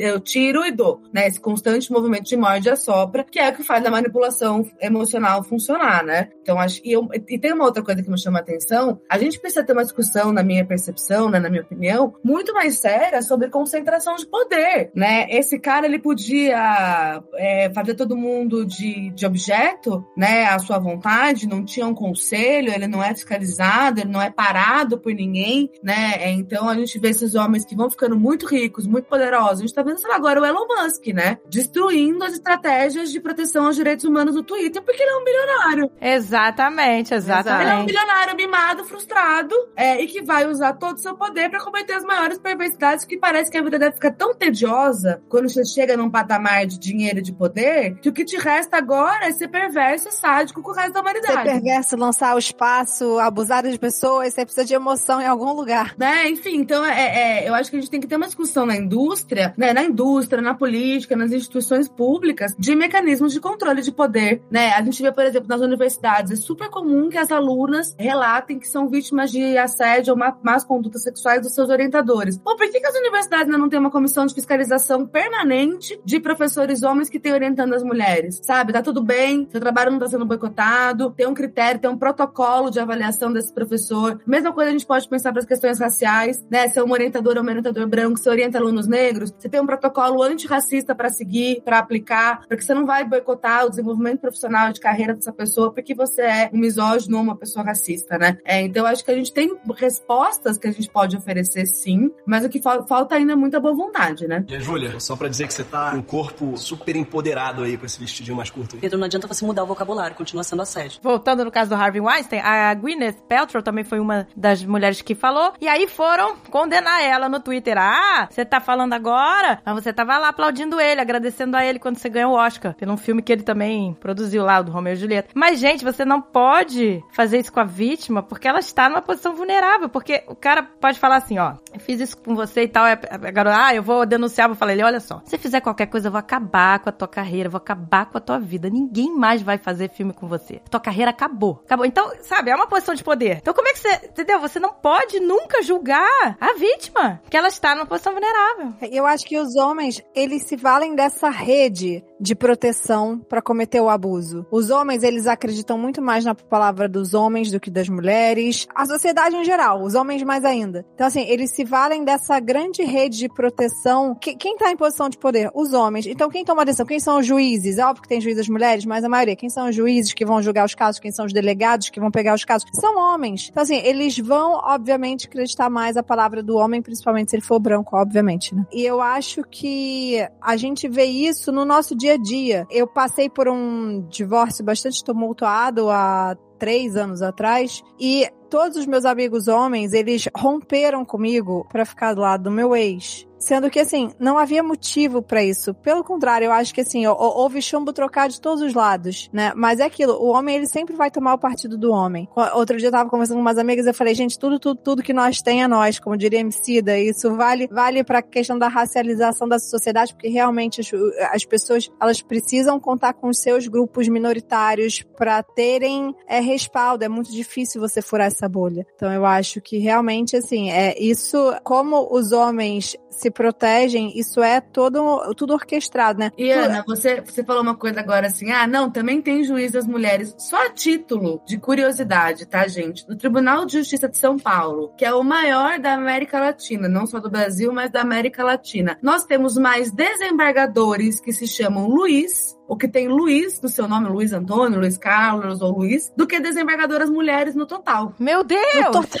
eu tiro e dou, né? Esse constante movimento de morde e assopra, que é o que faz a manipulação emocional funcionar, né? Então acho e, eu, e tem uma outra coisa que me chama a atenção, a gente precisa ter uma discussão, na minha percepção, né, na minha opinião, muito mais séria sobre concentração de poder, né? Esse cara ele podia é, fazer todo mundo de, de objeto, né, à sua vontade, não tinha um conselho, ele não é fiscalizado, ele não é parado por ninguém, né? É, então a gente vê esses homens que vão ficando muito ricos, muito poderosos. A gente tá vendo, sei lá, agora o Elon Musk, né? Destruindo as estratégias de proteção aos direitos humanos do Twitter porque ele é um bilionário. Exatamente, exatamente. Ele é um bilionário mimado, frustrado, é, e que vai usar todo o seu poder para cometer as maiores perversidades que parece que a vida deve ficar tão tediosa quando você chega num patamar de dinheiro e de poder que o que te resta agora é ser perverso e sádico com o resto da humanidade. Ser perverso, lançar o espaço, abusar das pessoas, você precisa de emoção em algum lugar. Né? Enfim, então é, é, eu acho que a gente tem que ter uma discussão na indústria, né? Na indústria, na política, nas instituições públicas, de mecanismos de controle de poder, né? A gente vê, por exemplo, nas universidades, é super comum que as alunas relatem que são vítimas de assédio ou más condutas sexuais dos seus orientadores. Pô, por que, que as universidades ainda não têm uma comissão de fiscalização permanente de professores homens que estão orientando as mulheres? Sabe? Tá tudo bem, seu trabalho não tá sendo boicotado, tem um critério, tem um protocolo de avaliação desse professor. Mesma coisa a gente pode pensar para as questões raciais, né? Se é um orientador ou um orientador branco, se orienta alunos negros, você tem um protocolo antirracista para seguir, para aplicar, porque você não vai boicotar o desenvolvimento profissional de carreira dessa pessoa porque você é um misógino ou uma pessoa racista, né? É, então acho que a gente tem respostas que a gente pode oferecer sim, mas o que fa falta ainda é muita boa vontade, né? E a Júlia, só para dizer que você tá com um corpo super empoderado aí com esse vestidinho mais curto. Aí. Pedro, não adianta você mudar o vocabulário, continua sendo assédio. Voltando no caso do Harvey Weinstein, a Gwyneth Paltrow também foi uma das mulheres que falou, e aí foram condenar ela no Twitter. Ah, você tá falando agora? Mas você tava lá aplaudindo ele, agradecendo a ele quando você ganhou o Oscar, pelo um filme que ele também produziu lá, do Romeo e Julieta. Mas, gente, você não pode fazer isso com a vítima porque ela está numa posição vulnerável. Porque o cara pode falar assim, ó, fiz isso com você e tal, é, é, agora, ah, eu vou denunciar, vou falar ele, olha só, se fizer qualquer coisa, eu vou acabar com a tua carreira, vou acabar com a tua vida. Ninguém mais vai fazer filme com você. A tua carreira acabou. Acabou. Então, sabe, é uma posição de poder. Então, como é que você, entendeu? Você não pode nunca julgar a vítima, que ela está numa posição vulnerável. Eu acho que os homens, eles se valem dessa rede de proteção para cometer o abuso. Os homens, eles acreditam muito mais na palavra dos homens do que das mulheres. A sociedade em geral, os homens mais ainda. Então, assim, eles se valem dessa grande rede de proteção. quem tá em posição de poder? Os homens. Então, quem toma decisão? Quem são os juízes? É óbvio que tem juízes mulheres, mas a maioria. Quem são os juízes que vão julgar os casos? Quem são os delegados que vão pegar os casos? São homens. Então, assim, eles vão, obviamente, acreditar mais a palavra do homem, principalmente se ele for branco, obviamente, né? E eu acho que a gente vê isso no nosso dia a dia. Eu passei por um divórcio bastante tumultuado há três anos atrás e todos os meus amigos homens, eles romperam comigo para ficar do lado do meu ex. Sendo que, assim, não havia motivo para isso. Pelo contrário, eu acho que, assim, houve chumbo trocar de todos os lados, né? Mas é aquilo, o homem, ele sempre vai tomar o partido do homem. Outro dia eu tava conversando com umas amigas e eu falei, gente, tudo, tudo, tudo que nós tem é nós, como diria Emicida. Isso vale, vale pra questão da racialização da sociedade, porque realmente as, as pessoas, elas precisam contar com os seus grupos minoritários para terem é, respaldo. É muito difícil você furar essa bolha. Então eu acho que realmente, assim, é isso, como os homens se protegem, isso é todo, tudo orquestrado, né? E Ana, você, você falou uma coisa agora assim: ah, não, também tem juiz das mulheres. Só a título de curiosidade, tá, gente? No Tribunal de Justiça de São Paulo, que é o maior da América Latina, não só do Brasil, mas da América Latina, nós temos mais desembargadores que se chamam Luiz o que tem Luiz no seu nome, Luiz Antônio, Luiz Carlos ou Luiz, do que desembargadoras mulheres no total. Meu Deus! No total.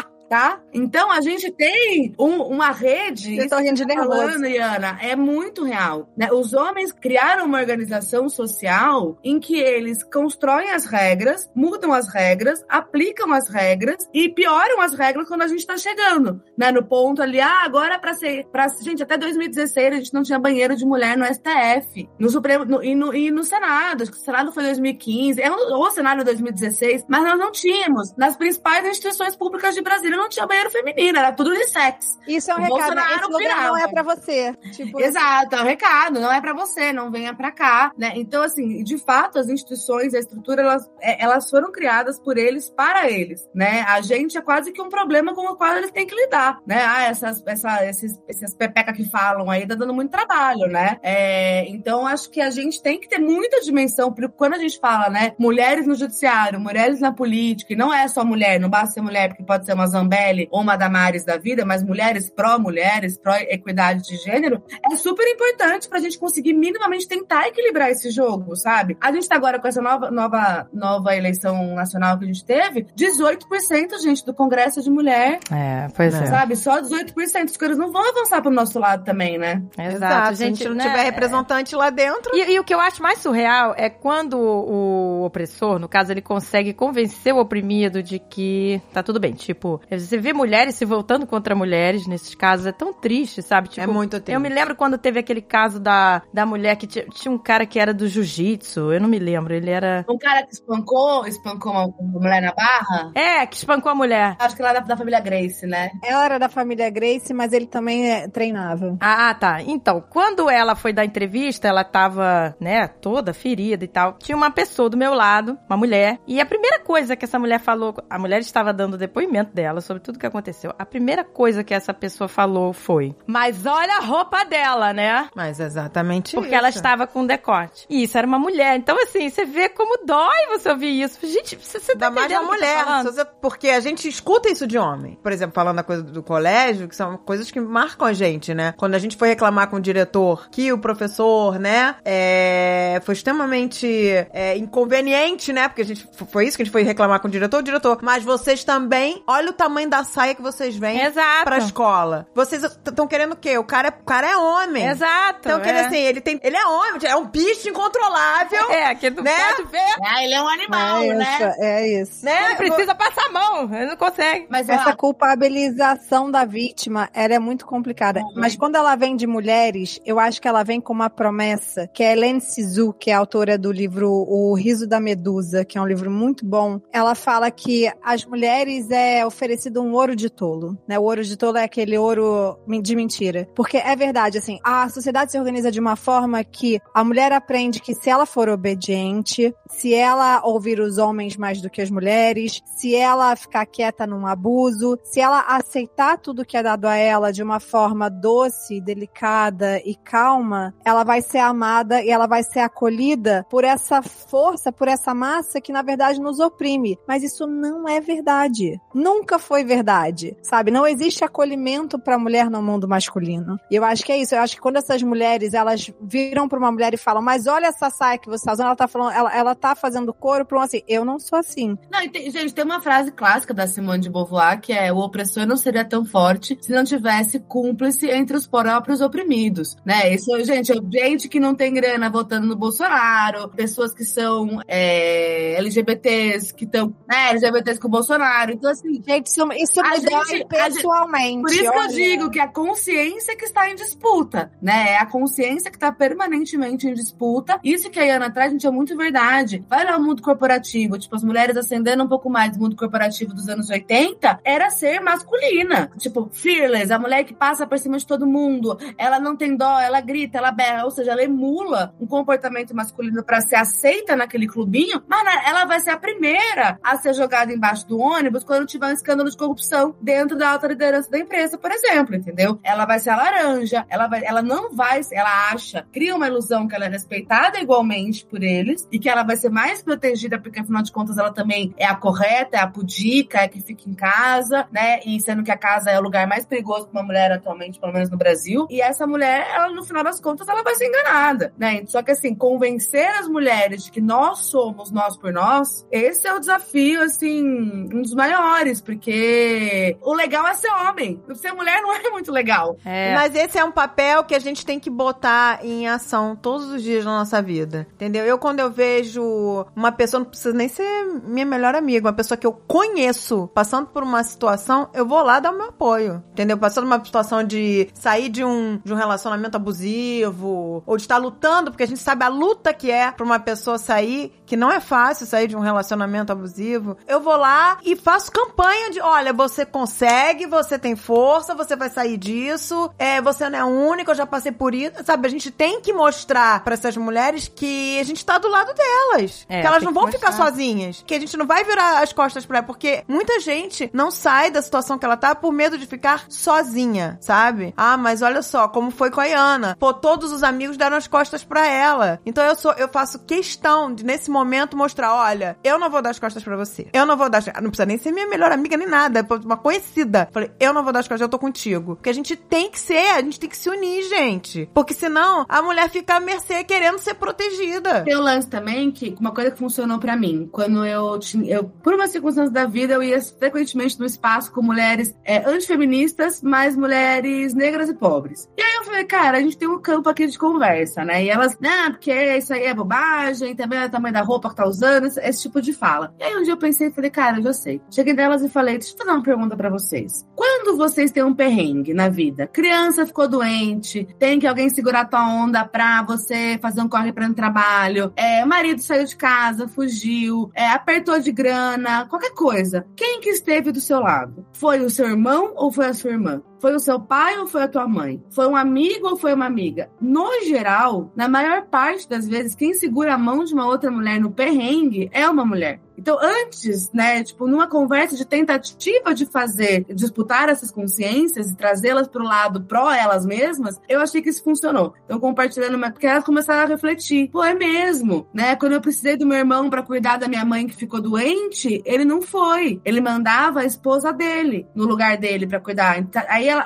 *laughs* tá? Então a gente tem um, uma rede. Eu tô rindo de tá falando, Iana, é muito real. Né? Os homens criaram uma organização social em que eles constroem as regras, mudam as regras, aplicam as regras e pioram as regras quando a gente tá chegando, né? No ponto ali, ah, agora para ser, para gente até 2016 a gente não tinha banheiro de mulher no STF, no Supremo no, e, no, e no Senado. Acho que o Senado foi 2015, é, ou o Senado 2016, mas nós não tínhamos nas principais instituições públicas de Brasília não tinha banheiro feminino, era tudo unissex. Isso é um O recado, Bolsonaro esse lugar pirava. não é pra você. Tipo, Exato, é um recado, não é pra você, não venha pra cá, né? Então, assim, de fato, as instituições, a estrutura, elas, é, elas foram criadas por eles, para eles, né? A gente é quase que um problema com o qual eles têm que lidar, né? Ah, essas, essa, esses, esses pepeca que falam aí, tá dando muito trabalho, né? É, então, acho que a gente tem que ter muita dimensão, porque quando a gente fala, né, mulheres no judiciário, mulheres na política, e não é só mulher, não basta ser mulher, porque pode ser uma Zambelli ou uma Damares da vida, mas mulheres pró-mulheres, pró-equidade de gênero, é super importante pra gente conseguir minimamente tentar equilibrar esse jogo, sabe? A gente tá agora com essa nova, nova, nova eleição nacional que a gente teve, 18%, gente, do Congresso é de mulher, É, pois é. sabe? Só 18%. Os caras não vão avançar pro nosso lado também, né? Exato, Se a gente não né, tiver representante lá dentro. E, e o que eu acho mais surreal é quando o opressor, no caso, ele consegue convencer o oprimido de que tá tudo bem. Tipo, você vê mulheres se voltando contra mulheres nesses casos, é tão triste, sabe? Tipo, é muito triste. Eu me lembro quando teve aquele caso da, da mulher que tinha, tinha um cara que era do jiu-jitsu, eu não me lembro, ele era. Um cara que espancou, espancou uma, uma mulher na barra, É, que espancou a mulher. acho que ela era da família Grace, né? ela era da família Grace, mas ele também é, treinava. Ah, tá. Então, quando ela foi dar entrevista, ela tava, né, toda ferida e tal. Tinha uma pessoa do meu lado, uma mulher, e a primeira coisa que essa mulher falou, a mulher estava dando depoimento dela sobre tudo que aconteceu. A primeira coisa que essa pessoa falou foi: "Mas olha a roupa dela, né?" Mas exatamente Porque isso. ela estava com decote. E isso era uma mulher. Então, assim, você vê como dói você ouvir isso. Gente, você, você tá mais uma mulher. se você- porque a gente escuta isso de homem. Por exemplo, falando da coisa do colégio, que são coisas que marcam a gente, né? Quando a gente foi reclamar com o diretor que o professor, né, é, foi extremamente é, inconveniente, né? Porque a gente foi isso que a gente foi reclamar com o diretor, o diretor. Mas vocês também, olha o tamanho da saia que vocês vêm Exato. pra escola. Vocês estão querendo o quê? O cara é, o cara é homem. Exato. Então, querendo é. assim, ele tem. Ele é homem, é um bicho incontrolável. É, que não né? pode ver. Ah, ele é um animal, é isso, né? é isso. Né? Ele precisa passar a mão. Ele não consegue. Mas Essa ó, culpabilização da vítima, ela é muito complicada. Uhum. Mas quando ela vem de mulheres, eu acho que ela vem com uma promessa, que é Helene Sisu, que é a autora do livro O Riso da Medusa, que é um livro muito bom. Ela fala que as mulheres é oferecido um ouro de tolo, né? O ouro de tolo é aquele ouro de mentira. Porque é verdade, assim, a sociedade se organiza de uma forma que a mulher aprende que se ela for obediente, se ela ouvir os homens mais do que as mulheres, se ela ficar quieta num abuso, se ela aceitar tudo que é dado a ela de uma forma doce, delicada e calma, ela vai ser amada e ela vai ser acolhida por essa força, por essa massa que na verdade nos oprime. Mas isso não é verdade. Nunca foi verdade, sabe? Não existe acolhimento para mulher no mundo masculino. E eu acho que é isso. Eu acho que quando essas mulheres elas viram para uma mulher e falam, mas olha essa saia que você tá usando, ela tá falando, ela, ela tá fazendo coro pra um assim, eu não sou assim. Não, tem- gente, tem uma frase clássica da Simone de Beauvoir que é: o opressor não seria tão forte se não tivesse cúmplice entre os próprios oprimidos, né? Isso, gente, gente que não tem grana votando no Bolsonaro, pessoas que são é, LGBTs, que estão, né, LGBTs com o Bolsonaro. Então, assim, Gente, isso, isso A me dói gente- gente- pessoalmente. Por isso que eu olha. digo que a consciência que está em disputa, né? É a consciência que está permanentemente em disputa. Isso que a Iana traz, gente, é muito verdade. Vai lá no mundo corporativo, tipo, as mulheres ascendendo um pouco mais do mundo corporativo dos anos 80, era ser masculina. Tipo, fearless, a mulher que passa por cima de todo mundo, ela não tem dó, ela grita, ela berra, ou seja, ela emula um comportamento masculino para ser aceita naquele clubinho, mas né, ela vai ser a primeira a ser jogada embaixo do ônibus quando tiver um escândalo de corrupção dentro da alta liderança da empresa, por exemplo, entendeu? Ela vai ser a laranja, ela, vai, ela não vai, ela acha, cria uma ilusão que ela é respeitada igualmente por eles e que ela vai ser mais protegida porque, afinal de contas, ela também é a correta, é a pudica, é a que fica em casa, né? E sendo que a casa é o lugar mais perigoso para uma mulher atualmente, pelo menos no Brasil. E essa mulher, ela, no final das contas, ela vai ser enganada, né? Só que, assim, convencer as mulheres de que nós somos nós por nós, esse é o desafio, assim, um dos maiores, porque o legal é ser homem. Ser mulher não é muito legal. É. Mas esse é um papel que a gente tem que botar em ação todos os dias na nossa vida. Entendeu? Eu, quando eu vejo uma pessoa, não precisa nem ser minha melhor amiga, uma pessoa que eu conheço passando por uma situação, eu vou lá dar o meu apoio. Entendeu? Passando uma situação de sair de um, de um relacionamento abusivo, ou de estar lutando, porque a gente sabe a luta que é pra uma pessoa sair, que não é fácil sair de um relacionamento abusivo. Eu vou lá e faço campanha de: olha, você consegue, você tem força, você vai sair disso, é, você não é a única, eu já passei por isso. Sabe, a gente tem que mostrar pra essas mulheres que a gente tá do lado delas. É, que elas não vão ficar sozinhas. Que a gente não vai virar as costas pra ela. Porque muita gente não sai da situação que ela tá por medo de ficar sozinha, sabe? Ah, mas olha só, como foi com a Iana. Pô, todos os amigos deram as costas pra ela. Então eu sou, eu faço questão de, nesse momento, mostrar: olha, eu não vou dar as costas pra você. Eu não vou dar as Não precisa nem ser minha melhor amiga nem nada. é Uma conhecida. Falei, eu não vou dar as costas, eu tô contigo. Porque a gente tem que ser, a gente tem que se unir, gente. Porque senão a mulher fica à mercê querendo ser protegida. Tem o lance também que uma coisa que funcionou pra mim, quando eu tinha, eu, por uma circunstância da vida, eu ia frequentemente no espaço com mulheres é, antifeministas, mas mulheres negras e pobres. E aí eu falei, cara, a gente tem um campo aqui de conversa, né? E elas, não, porque isso aí é bobagem, também é o tamanho da roupa que tá usando, esse, esse tipo de fala. E aí um dia eu pensei e falei, cara, eu já sei. Cheguei delas e falei, deixa eu fazer uma pergunta pra vocês. Quando vocês têm um perrengue na vida, criança ficou doente, tem que alguém segurar tua onda pra você fazer um corre para no trabalho, é, marido saiu de casa, fugiu, é, apertou de grana, qualquer coisa. Quem que esteve do seu lado? Foi o seu irmão ou foi a sua irmã? Foi o seu pai ou foi a tua mãe? Foi um amigo ou foi uma amiga? No geral, na maior parte das vezes, quem segura a mão de uma outra mulher no perrengue é uma mulher. Então, antes, né, tipo, numa conversa de tentativa de fazer, disputar essas consciências e trazê-las pro lado pró elas mesmas, eu achei que isso funcionou. Então, compartilhando, uma- porque elas começaram a refletir. Pô, é mesmo, né? Quando eu precisei do meu irmão pra cuidar da minha mãe que ficou doente, ele não foi. Ele mandava a esposa dele no lugar dele pra cuidar. Então, Aí ela,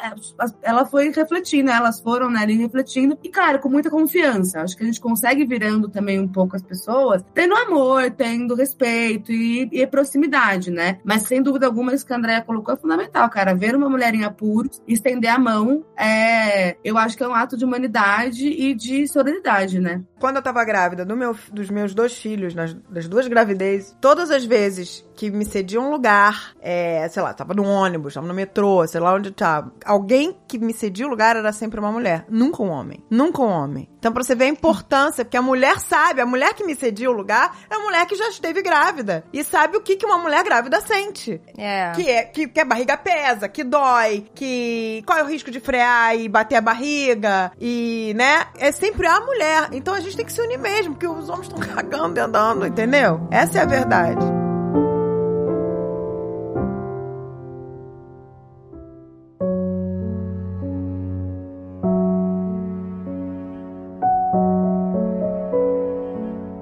ela foi refletindo, elas foram, né, ali refletindo. E, claro, com muita confiança. Acho que a gente consegue virando também um pouco as pessoas, tendo amor, tendo respeito e, e proximidade, né? Mas sem dúvida alguma, isso que a Andrea colocou é fundamental, cara. Ver uma mulher em apuros, estender a mão, é, eu acho que é um ato de humanidade e de solidariedade, né? Quando eu tava grávida do meu, dos meus dois filhos, nas, das duas gravidezes, todas as vezes que me cedia um lugar, é, sei lá, tava no ônibus, tava no metrô, sei lá onde tava, alguém que me cedia o lugar era sempre uma mulher, nunca um homem, nunca um homem. Então pra você ver a importância, porque a mulher sabe, a mulher que me cedia o lugar é a mulher que já esteve grávida e sabe o que, que uma mulher grávida sente. É. Que é que, que a barriga pesa, que dói, que qual é o risco de frear e bater a barriga e, né? É sempre a mulher. Então a gente tem que se unir mesmo, porque os homens estão cagando e andando, entendeu? Essa é a verdade.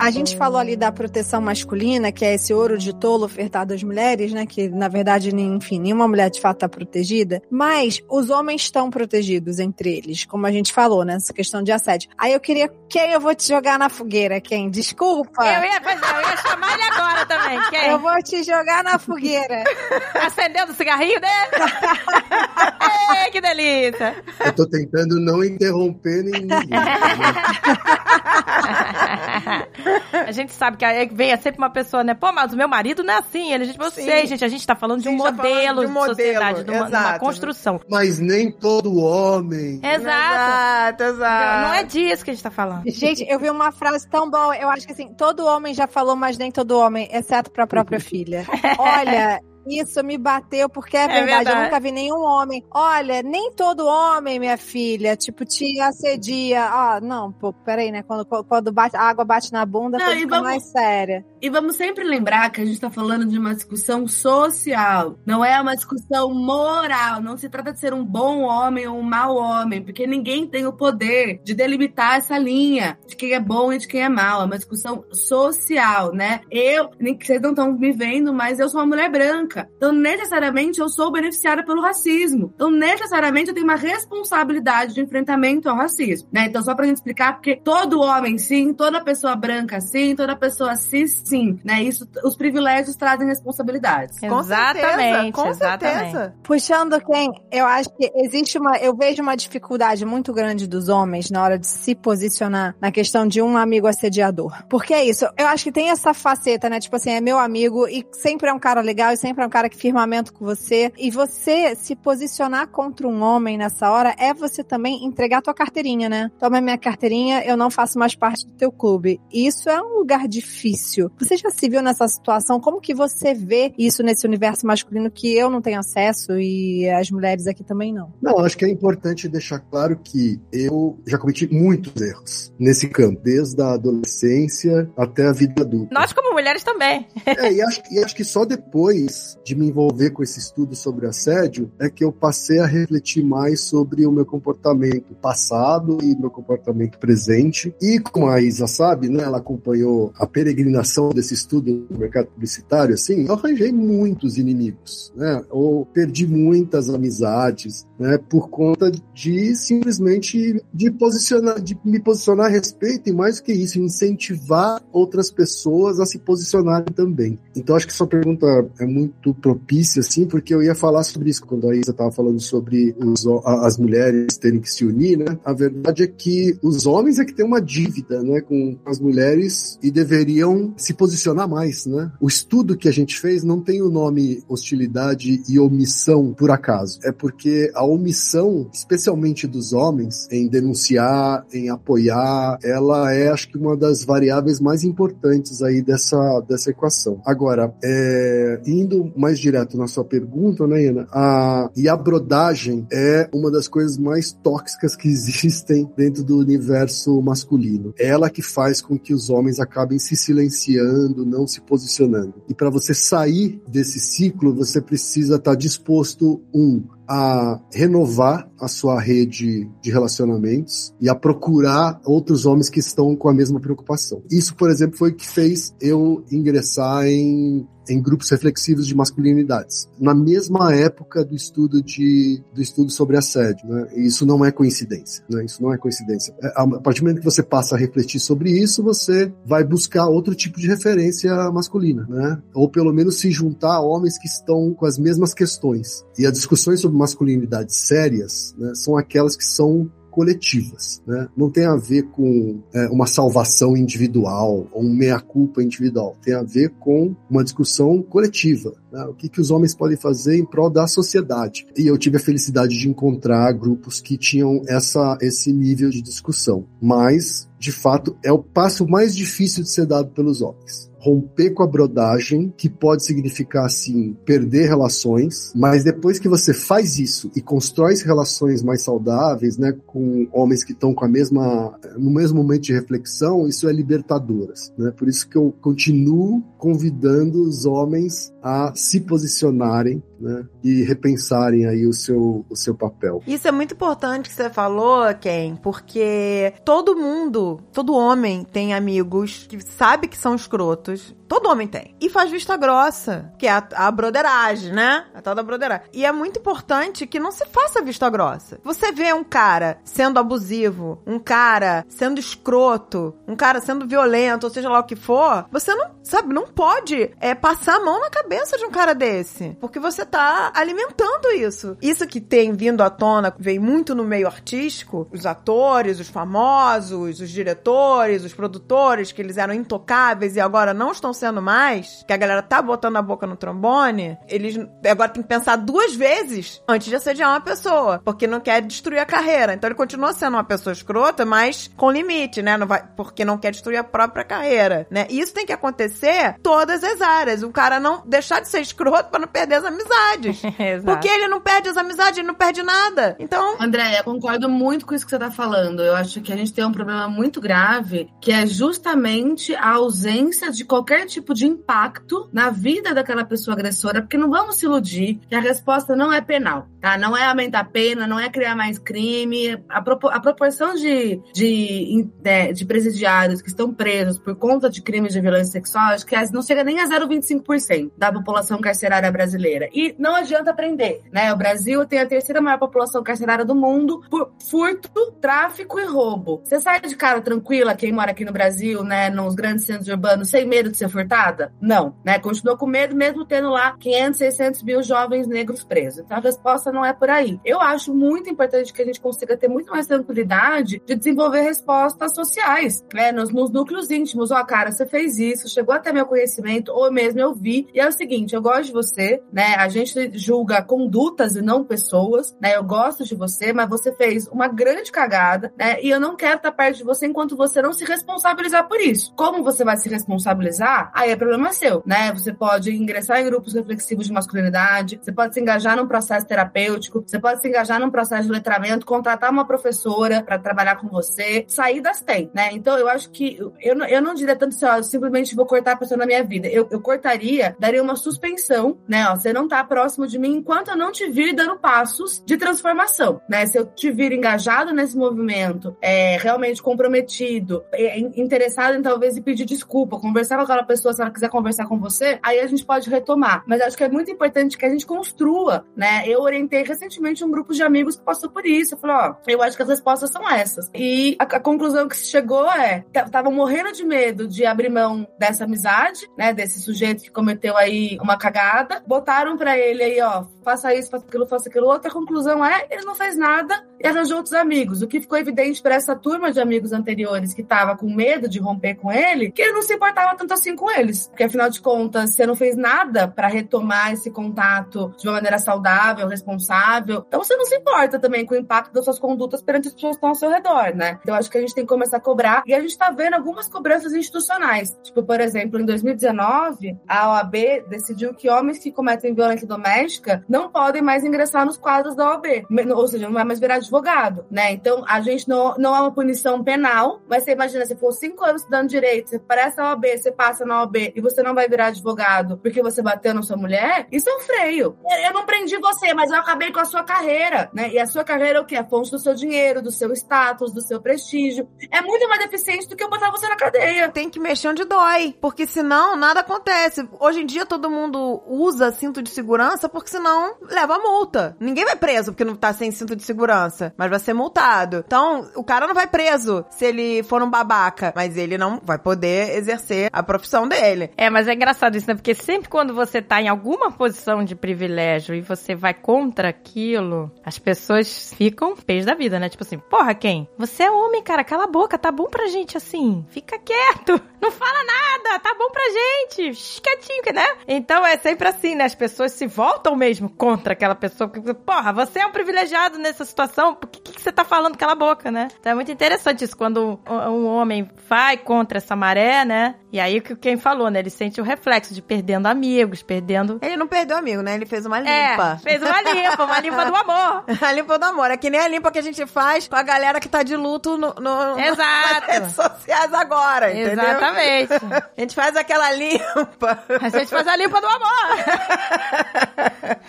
A gente falou ali da proteção masculina, que é esse ouro de tolo ofertado às mulheres, né? Que, na verdade, nem- enfim, nenhuma mulher de fato está protegida. Mas os homens estão protegidos entre eles, como a gente falou, né? Essa questão de assédio. Aí eu queria. Quem eu vou te jogar na fogueira? Quem? Desculpa. Eu ia, pois é, eu ia chamar ele agora também. Quem? Eu vou te jogar na fogueira. *laughs* Acendendo o cigarrinho dele? *laughs* Ei, que delícia! Eu tô tentando não interromper ninguém. *laughs* a gente sabe que aí vem sempre uma pessoa, né? Pô, mas o meu marido não é assim. Ele, a gente, eu Sim. sei, gente, a gente tá falando de um Sim, tá falando modelo de um modelo, sociedade, de uma, de uma exato. construção. Mas nem todo homem. Exato. Exato, exato. Não é disso que a gente tá falando. Gente, eu vi uma frase tão boa. Eu acho que assim, todo homem já falou, mas nem todo homem, exceto pra própria *laughs* filha. Olha, Isso me bateu, porque é, verdade, verdade. eu nunca vi nenhum homem. Olha, nem todo homem, minha filha, tipo, te assedia. Ah, não, pô, peraí, né? Quando, quando bate, a água bate na bunda, Não, fica vamos- mais séria. E vamos sempre lembrar que a gente está falando de uma discussão social, não é uma discussão moral. Não se trata de ser um bom homem ou um mau homem, porque ninguém tem o poder de delimitar essa linha de quem é bom e de quem é mau. É uma discussão social, né? Eu, nem que vocês não estão me vendo, mas eu sou uma mulher branca. Então, necessariamente, eu sou beneficiada pelo racismo. Então, necessariamente, eu tenho uma responsabilidade de enfrentamento ao racismo, né? Então, só pra gente explicar, porque todo homem, sim, toda pessoa branca, sim, toda pessoa cis, sim, né? Isso, os privilégios trazem responsabilidades. Com Exatamente, certeza, com exatamente. certeza. Puxando quem, eu acho que existe uma, eu vejo uma dificuldade muito grande dos homens na hora de se posicionar na questão de um amigo assediador. Porque é isso, eu acho que tem essa faceta, né? Tipo assim, é meu amigo e sempre é um cara legal e sempre é um cara que firmamento com você. E você se posicionar contra um homem nessa hora é você também entregar tua carteirinha, né? Toma minha carteirinha, eu não faço mais parte do teu clube. E isso é um lugar difícil. Você já se viu nessa situação? Como que você vê isso nesse universo masculino que eu não tenho acesso e as mulheres aqui também não? Não, acho que é importante deixar claro que eu já cometi muitos erros nesse campo, desde a adolescência até a vida adulta. Nós, como mulheres, também. É, e acho, e acho que só depois de me envolver com esse estudo sobre assédio é que eu passei a refletir mais sobre o meu comportamento passado e meu comportamento presente. E como a Isa sabe, né, ela acompanhou a peregrinação desse estudo no mercado publicitário, assim, eu arranjei muitos inimigos, né, ou perdi muitas amizades, né, por conta de simplesmente de posicionar, de me posicionar a respeito e mais que isso, incentivar outras pessoas a se posicionarem também. Então acho que sua pergunta é muito propícia, assim, porque eu ia falar sobre isso quando a Isa estava falando sobre os, as mulheres terem que se unir, né? A verdade é que os homens é que têm uma dívida, né, com as mulheres e deveriam se posicionar mais, né? O estudo que a gente fez não tem o nome hostilidade e omissão por acaso. É porque a omissão, especialmente dos homens, em denunciar, em apoiar, ela é, acho que, uma das variáveis mais importantes aí dessa, dessa equação. Agora, é, indo mais direto na sua pergunta, né, Iana? A, e a brodagem é uma das coisas mais tóxicas que *laughs* existem dentro do universo masculino. É ela que faz com que os homens acabem se silenciando, não se posicionando. E para você sair desse ciclo, você precisa estar disposto, um, a renovar a sua rede de relacionamentos e a procurar outros homens que estão com a mesma preocupação. Isso, por exemplo, foi o que fez eu ingressar em em grupos reflexivos de masculinidades, na mesma época do estudo de do estudo sobre assédio, né? Isso não é coincidência, né? Isso não é coincidência. É, A partir do momento que você passa a refletir sobre isso, você vai buscar outro tipo de referência masculina, né? Ou pelo menos se juntar a homens que estão com as mesmas questões. E as discussões sobre masculinidades sérias, né, são aquelas que são coletivas, né? Não tem a ver com é, uma salvação individual ou um meia-culpa individual. Tem a ver com uma discussão coletiva. Né? O que, que os homens podem fazer em prol da sociedade. E eu tive a felicidade de encontrar grupos que tinham essa, esse nível de discussão. Mas, de fato, é o passo mais difícil de ser dado pelos homens romper com a brodagem, que pode significar, assim, perder relações, mas depois que você faz isso e constrói relações mais saudáveis, né, com homens que estão com a mesma, no mesmo momento de reflexão, isso é libertador, assim, né, por isso que eu continuo convidando os homens a se posicionarem, né, e repensarem aí o seu, o seu papel. Isso é muito importante que você falou, Ken, porque todo mundo, todo homem tem amigos que sabe que são escrotos. Todo homem tem. E faz vista grossa, que é a, a broderagem, né? A tal da broderagem. E é muito importante que não se faça vista grossa. Você vê um cara sendo abusivo, um cara sendo escroto, um cara sendo violento, ou seja lá o que for, você não, sabe, não pode é, passar a mão na cabeça de um cara desse. Porque você tá alimentando isso. Isso que tem vindo à tona, vem muito no meio artístico, os atores, os famosos, os diretores, os produtores, que eles eram intocáveis e agora não estão sendo mais, que a galera tá botando a boca no trombone, eles agora tem que pensar duas vezes antes de assediar uma pessoa, porque não quer destruir a carreira. Então ele continua sendo uma pessoa escrota, mas com limite, né? Não vai, porque não quer destruir a própria carreira, né? Isso tem que acontecer todas as áreas. O cara não deixar de ser escroto para não perder as amizades. *laughs* Exato. porque ele não perde as amizades, ele não perde nada. Então, André, eu concordo muito com isso que você tá falando. Eu acho que a gente tem um problema muito grave, que é justamente a ausência de qualquer tipo de impacto na vida daquela pessoa agressora, porque não vamos se iludir que a resposta não é penal, tá? Não é aumentar a pena, não é criar mais crime. A, propo- a proporção de, de, de, de presidiários que estão presos por conta de crimes de violência sexual, acho que não chega nem a 0,25% da população carcerária brasileira. E não adianta prender, né? O Brasil tem a terceira maior população carcerária do mundo por furto, tráfico e roubo. Você sai de casa tranquila, quem mora aqui no Brasil, né, nos grandes centros urbanos, sem medo de ser furtada? Não, né? Continua com medo, mesmo tendo lá 500, 600 mil jovens negros presos. Então a resposta não é por aí. Eu acho muito importante que a gente consiga ter muito mais tranquilidade de desenvolver respostas sociais, né, nos, nos núcleos íntimos. Ó, cara, você fez isso, chegou até meu conhecimento, ou mesmo eu vi. E é o seguinte, eu gosto de você, né? A gente julga condutas e não pessoas, né? Eu gosto de você, mas você fez uma grande cagada, né? E eu não quero estar perto de você enquanto você não se responsabilizar por isso. Como você vai se responsabilizar? Aí é problema seu, né? Você pode ingressar em grupos reflexivos de masculinidade, você pode se engajar num processo terapêutico, você pode se engajar num processo de letramento, contratar uma professora para trabalhar com você. Saídas tem, né? Então eu acho que eu, não- eu não diria tanto assim, ó, eu simplesmente vou cortar a pessoa na minha vida. Eu, eu cortaria, daria uma suspensão, né? Ó, você não tá próximo de mim enquanto eu não te vir dando passos de transformação, né? Se eu te vir engajado nesse movimento, é, realmente comprometido, é, in- interessado em talvez pedir desculpa, conversar com aquela pessoa se ela quiser conversar com você, aí a gente pode retomar. Mas acho que é muito importante que a gente construa, né? Eu orientei recentemente um grupo de amigos que passou por isso. Eu falei, ó, eu acho que as respostas são essas. E a, a conclusão que se chegou é, estavam morrendo de medo de abrir mão dessa amizade, né? Desse sujeito que cometeu aí uma cagada. Botaram pra ele aí, ó, faça isso, faça aquilo, faça aquilo outro. A conclusão é, ele não fez nada e arranjou outros amigos. O que ficou evidente para essa turma de amigos anteriores que tava com medo de romper com ele, que ele não se importava tanto assim com eles. Porque afinal de contas, você não fez nada para retomar esse contato de uma maneira saudável, responsável. Então você não se importa também com o impacto das suas condutas perante as pessoas que estão ao seu redor, né? Então acho que a gente tem que começar a cobrar. E a gente tá vendo algumas cobranças institucionais. Tipo, por exemplo, em 2019, a OAB decidiu que homens que cometem violência doméstica não podem mais ingressar nos quadros da OAB. Ou seja, não vai mais virar advogado, né? Então, a gente não, não é uma punição penal, mas você imagina, se for cinco anos estudando direito, você parece a OAB, você passa na OAB e você não vai virar advogado porque você bateu na sua mulher, isso é um freio. Eu- não prendi você, mas eu acabei com a sua carreira, né? E a sua carreira é o quê? A fonte do seu dinheiro, do seu status, do seu prestígio. É muito mais deficiente do que eu botar você na cadeia. tem que mexer onde dói, porque senão nada acontece. Hoje em dia todo mundo usa cinto de segurança porque senão leva multa. Ninguém vai preso porque não tá sem cinto de segurança, mas vai ser multado. Então, o cara não vai preso se ele for um babaca, mas ele não vai poder exercer a profissão dele. É, mas é engraçado isso, né? Porque sempre quando você tá em alguma posição de privilégio e você vai contra aquilo, as pessoas ficam pés da vida, né? Tipo assim, porra, quem? Você é homem, cara, cala a boca, tá bom pra gente assim. Fica quieto, *laughs* não fala nada, tá bom pra gente. Quietinho, né? Então é sempre assim, né? As pessoas se voltam mesmo contra aquela pessoa. porque, Porra, você é um privilegiado nessa situação, por que, que você tá falando? Cala a boca, né? Então é muito interessante isso, quando um, um homem vai contra essa maré, né? E aí o que quem falou, né? Ele sente o reflexo de perdendo amigos, perdendo. Ele não perdeu amigo, né? Ele fez uma É, limpa. fez uma limpa, uma limpa do amor. *laughs* A limpa do amor. É que nem a limpa que a gente faz com a galera que tá de luto no, no, Exato. nas redes sociais agora, entendeu? Exatamente. *laughs* A gente faz aquela limpa. A gente faz a limpa do amor.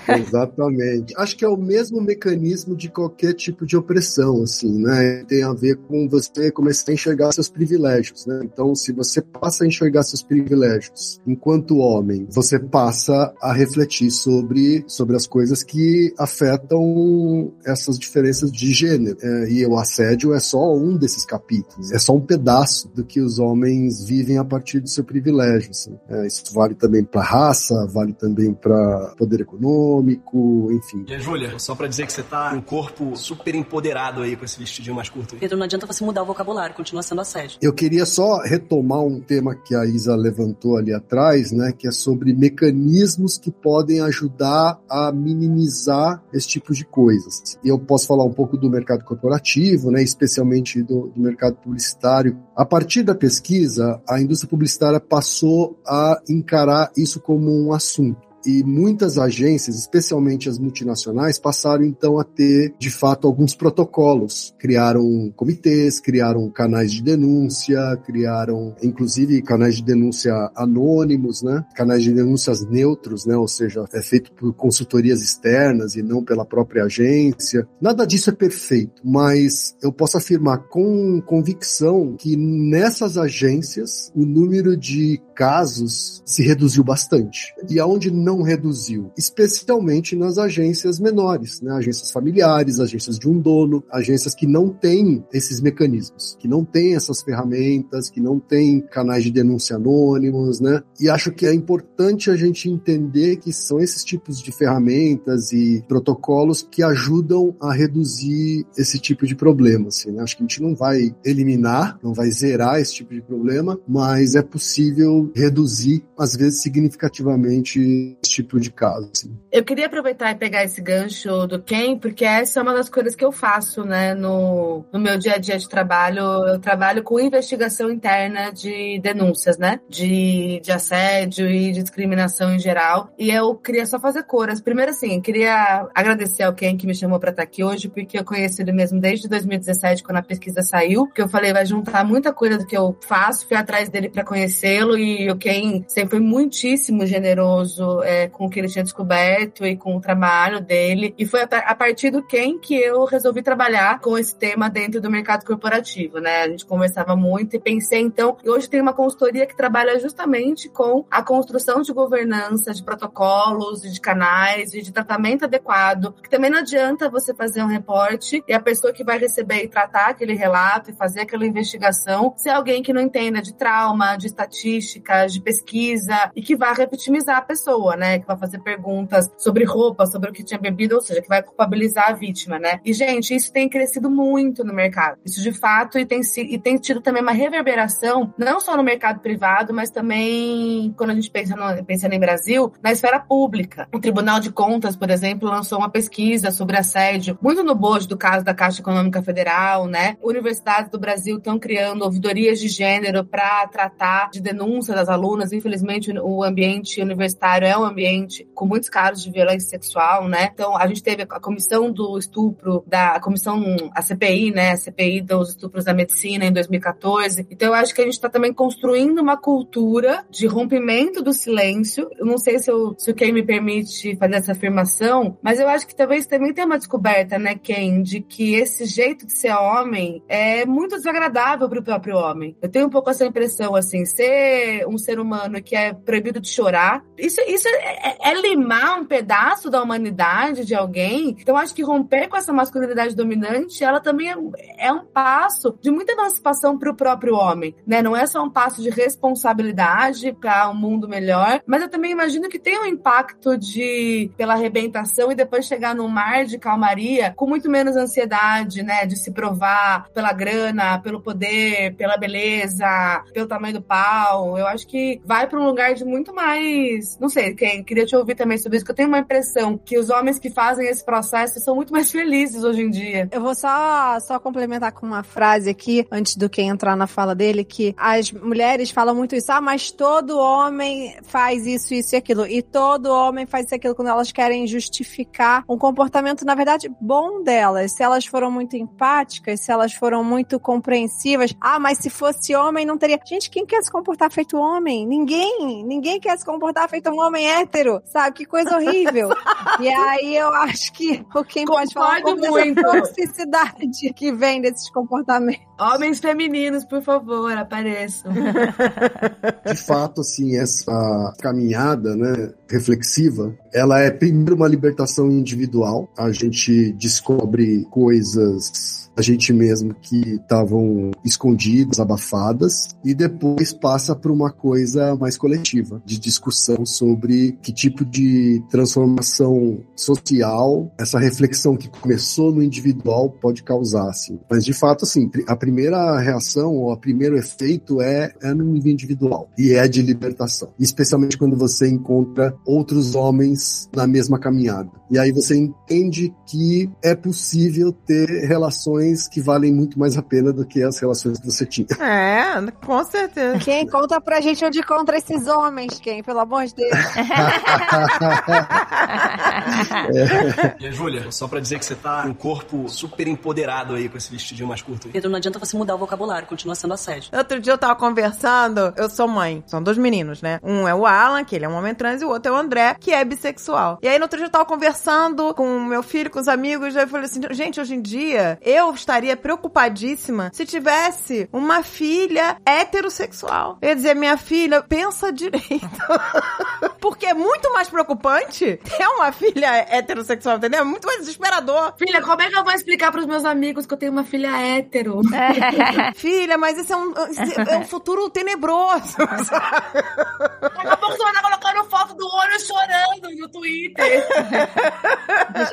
*laughs* Exatamente. Acho que é o mesmo mecanismo de qualquer tipo de opressão, assim, né? Tem a ver com você começar a enxergar seus privilégios, né? Então, se você passa a enxergar seus privilégios enquanto homem, você passa a refletir sobre, sobre as coisas que afetam essas diferenças de gênero. É, e o assédio é só um desses capítulos, é só um pedaço do que os homens vivem a partir do seu privilégio. Assim. É, isso vale também para raça, vale também para poder econômico enfim. E a Júlia, só pra dizer que você tá com um corpo super empoderado aí com esse vestidinho mais curto aí. Pedro, não adianta você mudar o vocabulário, continua sendo assédio. Eu queria só retomar um tema que a Isa levantou ali atrás, né, que é sobre mecanismos que podem ajudar a minimizar esse tipo de coisas. E eu posso falar um pouco do mercado corporativo, né, especialmente do, do mercado publicitário. A partir da pesquisa, a indústria publicitária passou a encarar isso como um assunto. E muitas agências, especialmente as multinacionais, passaram então a ter, de fato, alguns protocolos. Criaram comitês, criaram canais de denúncia, criaram, inclusive, canais de denúncia anônimos, né? Canais de denúncias neutros, né? Ou seja, é feito por consultorias externas e não pela própria agência. Nada disso é perfeito, mas eu posso afirmar com convicção que nessas agências o número de casos se reduziu bastante. E aonde não reduziu? Especialmente nas agências menores, né? Agências familiares, agências de um dono, agências que não têm esses mecanismos, que não têm essas ferramentas, que não têm canais de denúncia anônimos, né? E acho que é importante a gente entender que são esses tipos de ferramentas e protocolos que ajudam a reduzir esse tipo de problema, assim, né? Acho que a gente não vai eliminar, não vai zerar esse tipo de problema, mas é possível reduzir, às vezes, significativamente esse tipo de caso. Assim. Eu queria aproveitar e pegar esse gancho do Ken, porque essa é uma das coisas que eu faço, né, no, no meu dia a dia de trabalho. Eu trabalho com investigação interna de denúncias, né, de, de assédio e discriminação em geral. E eu queria só fazer coras. Primeiro, assim, queria agradecer ao Ken que me chamou para estar aqui hoje, porque eu conheci ele mesmo desde 2017, quando a pesquisa saiu, que eu falei, vai juntar muita coisa do que eu faço, fui atrás dele para conhecê-lo e o Ken sempre foi muitíssimo generoso é, com o que ele tinha descoberto e com o trabalho dele. E foi a partir do Ken que eu resolvi trabalhar com esse tema dentro do mercado corporativo, né? A gente conversava muito e pensei, então, e hoje tem uma consultoria que trabalha justamente com a construção de governança, de protocolos, de canais e de tratamento adequado. Que também não adianta você fazer um reporte e a pessoa que vai receber e tratar aquele relato e fazer aquela investigação ser alguém que não entenda de trauma, de estatística, de pesquisa e que vá revitimizar a pessoa, né? Que vai fazer perguntas sobre roupa, sobre o que tinha bebido, ou seja, que vai culpabilizar a vítima, né? E, gente, isso tem crescido muito no mercado. Isso de fato e tem, e tem tido também uma reverberação, não só no mercado privado, mas também, quando a gente pensa no, pensando em Brasil, na esfera pública. O Tribunal de Contas, por exemplo, lançou uma pesquisa sobre assédio, muito no bojo do caso da Caixa Econômica Federal, né? Universidades do Brasil estão criando ouvidorias de gênero para tratar de denúncia das alunas. Infelizmente, o ambiente universitário é um ambiente com muitos casos de violência sexual, né? Então, a gente teve a comissão do estupro, da a comissão, a CPI, né? A CPI dos estupros da medicina em 2014. Então, eu acho que a gente está também construindo uma cultura de rompimento do silêncio. Eu não sei se, eu, se o Ken me permite fazer essa afirmação, mas eu acho que talvez também tenha uma descoberta, né, Ken, de que esse jeito de ser homem é muito desagradável para o próprio homem. Eu tenho um pouco essa impressão, assim, ser um ser humano que é proibido de chorar, isso, isso é, é, é limar um pedaço da humanidade de alguém. Então, acho que romper com essa masculinidade dominante, ela também é, é um passo de muita emancipação para o próprio homem, né? Não é só um passo de responsabilidade para um mundo melhor, mas eu também imagino que tem um impacto de pela arrebentação e depois chegar num mar de calmaria com muito menos ansiedade, né? De se provar pela grana, pelo poder, pela beleza, pelo tamanho do pau. Eu acho que vai para um lugar de muito mais, não sei, quem queria te ouvir também sobre isso, que eu tenho uma impressão que os homens que fazem esse processo são muito mais *laughs* felizes hoje em dia. Eu vou só só complementar com uma frase aqui antes do que entrar na fala dele que as mulheres falam muito isso, ah, mas todo homem faz isso, isso e aquilo, e todo homem faz isso e aquilo quando elas querem justificar um comportamento na verdade bom delas. Se elas foram muito empáticas, se elas foram muito compreensivas, ah, mas se fosse homem não teria. Gente, quem quer se comportar feito homem? Ninguém, ninguém quer se comportar feito um homem hétero, sabe? Que coisa horrível. *laughs* e aí eu acho que o quem pode falar um muito. dessa toxicidade que vem desses comportamentos. Homens femininos, por favor, apareçam. *laughs* De fato, assim, essa caminhada, né, reflexiva, ela é primeiro uma libertação individual. A gente descobre coisas a gente mesmo que estavam escondidas, abafadas, e depois passa para uma coisa mais coletiva, de discussão sobre que tipo de transformação social essa reflexão que começou no individual pode causar, assim. Mas de fato, assim, a primeira reação ou o primeiro efeito é, é no nível individual e é de libertação, especialmente quando você encontra outros homens na mesma caminhada. E aí você entende que é possível ter relações que valem muito mais a pena do que as relações que você tinha. É, com certeza. Quem conta pra gente onde encontra esses homens, quem? Pelo amor de Deus. é. *laughs* E Júlia, só pra dizer que você tá com um corpo super empoderado aí com esse vestidinho mais curto aí. Pedro, não adianta você mudar o vocabulário, continua sendo assédio. Outro dia eu tava conversando, eu sou mãe, são dois meninos, né? Um é o Alan, que ele é um homem trans, e o outro é o André, que é bissexual. E aí no outro dia eu tava conversando com o meu filho, com os amigos, aí eu falei assim, gente, hoje em dia eu estaria preocupadíssima se tivesse uma filha heterossexual. Eu ia dizer, minha filha, pensa direito. *laughs* Porque é muito mais preocupante ter uma filha heterossexual, entendeu? É muito mais desesperador. Filha, como é que eu vou explicar pros meus amigos que eu tenho uma filha hétero? *laughs* filha, mas esse é um, é um futuro tenebroso. *laughs* Daqui a pouco você vai estar colocando foto do olho chorando no Twitter.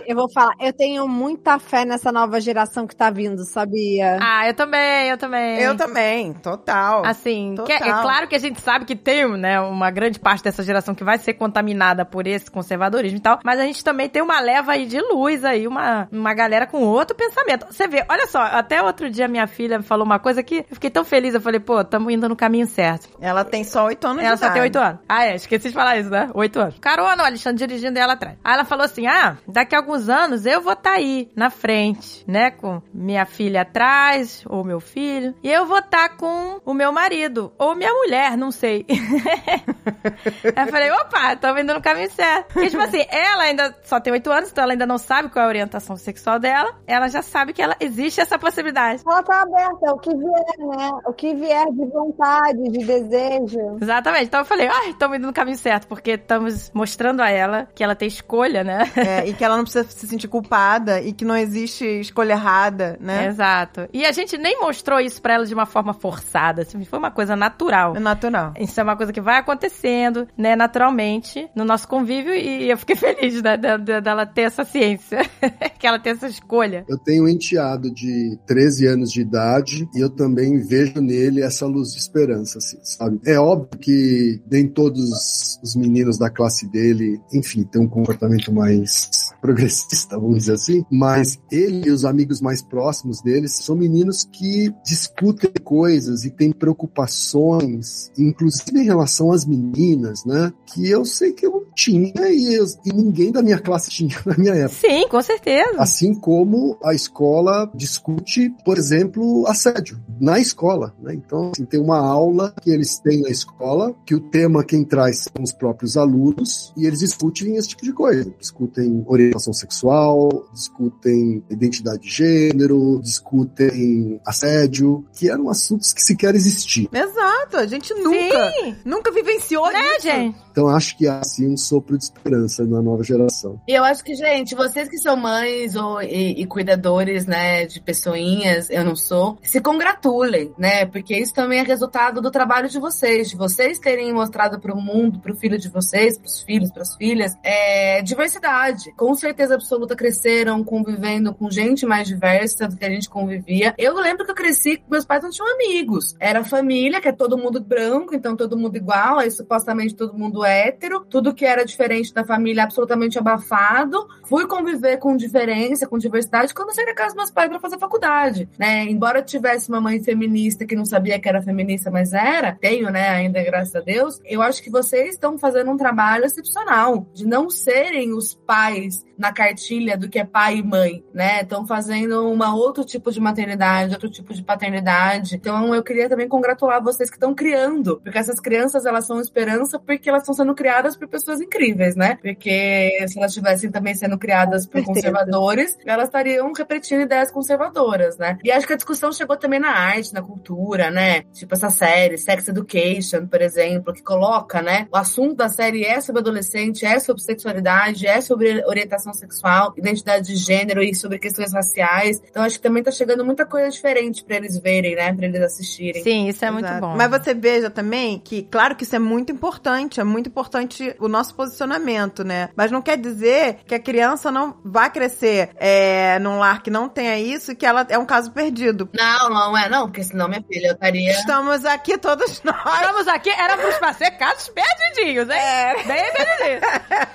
eu vou falar, eu tenho muita fé nessa nova geração que tá vindo, sabia? Ah, eu também, eu também. Eu também, total. Assim, total. Que, é claro que a gente sabe que tem, né, uma grande parte dessa geração que vai ser contaminada por esse conservadorismo e tal, mas a gente também tem uma leva aí de luz aí, uma, uma galera com outro pensamento. Você vê, olha só, até outro dia minha filha falou uma coisa que eu fiquei tão feliz, eu falei, pô, tamo indo no caminho certo. Ela tem só oito anos Ela de só idade. tem oito anos. Ah, é, esqueci de falar isso, né? Oito anos. Carona, o Alexandre dirigindo ela atrás. Aí ela falou assim, ah, daqui a alguns anos eu vou estar tá aí, na frente, né, com minha filha atrás, ou meu filho, e eu vou estar tá com o meu marido, ou minha mulher, não sei. *laughs* Aí eu falei, opa, tô indo no caminho certo. Porque, tipo assim, ela ainda só tem oito anos, então ela ainda não sabe qual é a orientação sexual dela. Ela já sabe que ela existe essa possibilidade. Ela tá aberta, o que vier, né? O que vier de vontade, de desejo. Exatamente. Então eu falei, ai, estamos indo no caminho certo, porque estamos mostrando a ela que ela tem escolha, né? É, e que ela não precisa se sentir culpada e que não existe escolha errada, né? Exato. E a gente nem mostrou isso pra ela de uma forma forçada, assim, foi uma coisa natural. É natural. Isso é uma coisa que vai acontecendo, né, naturalmente, no nosso convívio, e eu fiquei feliz né, dela ter essa ciência, *laughs* que ela tem essa escolha. Eu tenho um enteado de 13 anos de idade e eu também vejo nele essa luz de esperança, assim, sabe? É óbvio que nem todos os meninos da classe dele, enfim, têm um comportamento mais progressista, vamos dizer assim, mas ele e os amigos mais próximos deles são meninos que discutem coisas e têm preocupações, inclusive em relação às meninas, né? Que eu sei que eu não tinha e, eu, e ninguém da minha classe *laughs* tinha na minha época. Sim, com certeza. Assim como a escola discute, por exemplo, assédio na escola, né? Então, assim, tem uma aula que eles têm na escola, que o tema quem traz são os próprios alunos, e eles discutem esse tipo de coisa. Discutem orientação sexual, discutem identidade de gênero, discutem assédio, que eram assuntos que sequer existiam. Exato, a gente nunca, Sim. nunca vivenciou Né, isso. gente? Então acho que há assim um sopro de esperança na nova geração. E eu acho que, gente, vocês que são mães ou, e, e cuidadores, né, de pessoinhas, eu não sou, se congratulem, né? Porque isso também é resultado do trabalho de vocês, de vocês terem mostrado para o mundo, para o filho de vocês, para os filhos, para as filhas, é, diversidade. Com certeza absoluta cresceram convivendo com gente mais diversa do que a gente convivia. Eu lembro que eu cresci, meus pais não tinham amigos. Era família, que é todo mundo branco, então todo mundo igual, aí supostamente todo mundo hétero, tudo que era diferente da família absolutamente abafado. Fui conviver com diferença, com diversidade, quando saí da casa dos meus pais para fazer faculdade, né? Embora tivesse uma mãe feminista que não sabia que era feminista, mas era, tenho, né, ainda graças a Deus, eu acho que vocês estão fazendo um trabalho excepcional de não serem os pais na cartilha do que é pai e mãe, né? Estão fazendo uma outro tipo de maternidade, outro tipo de paternidade. Então eu queria também congratular vocês que estão criando, porque essas crianças elas são esperança porque elas estão sendo criadas por pessoas incríveis, né? Porque se elas estivessem também sendo criadas por conservadores, elas estariam repetindo ideias conservadoras, né? E acho que a discussão chegou também na arte, na cultura, né? Tipo essa série, Sex Education, por exemplo, que coloca, né? O assunto da série é sobre adolescente, é sobre sexualidade, é sobre orientação sexual, identidade de gênero e sobre questões raciais. Então acho que também tá chegando muita coisa diferente pra eles verem, né? Pra eles assistirem. Sim, isso é muito Exato. bom. Mas você veja também que, claro que isso é muito importante, é muito importante o nosso posicionamento, né? Mas não quer dizer que a criança não vai crescer é, num lar que não tenha isso e que ela é um caso perdido. Não, não é não, porque senão minha filha eu estaria. Estamos aqui todos nós. Estamos aqui, éramos pra ser casos perdidinhos, hein? É. Bem perdidinhos.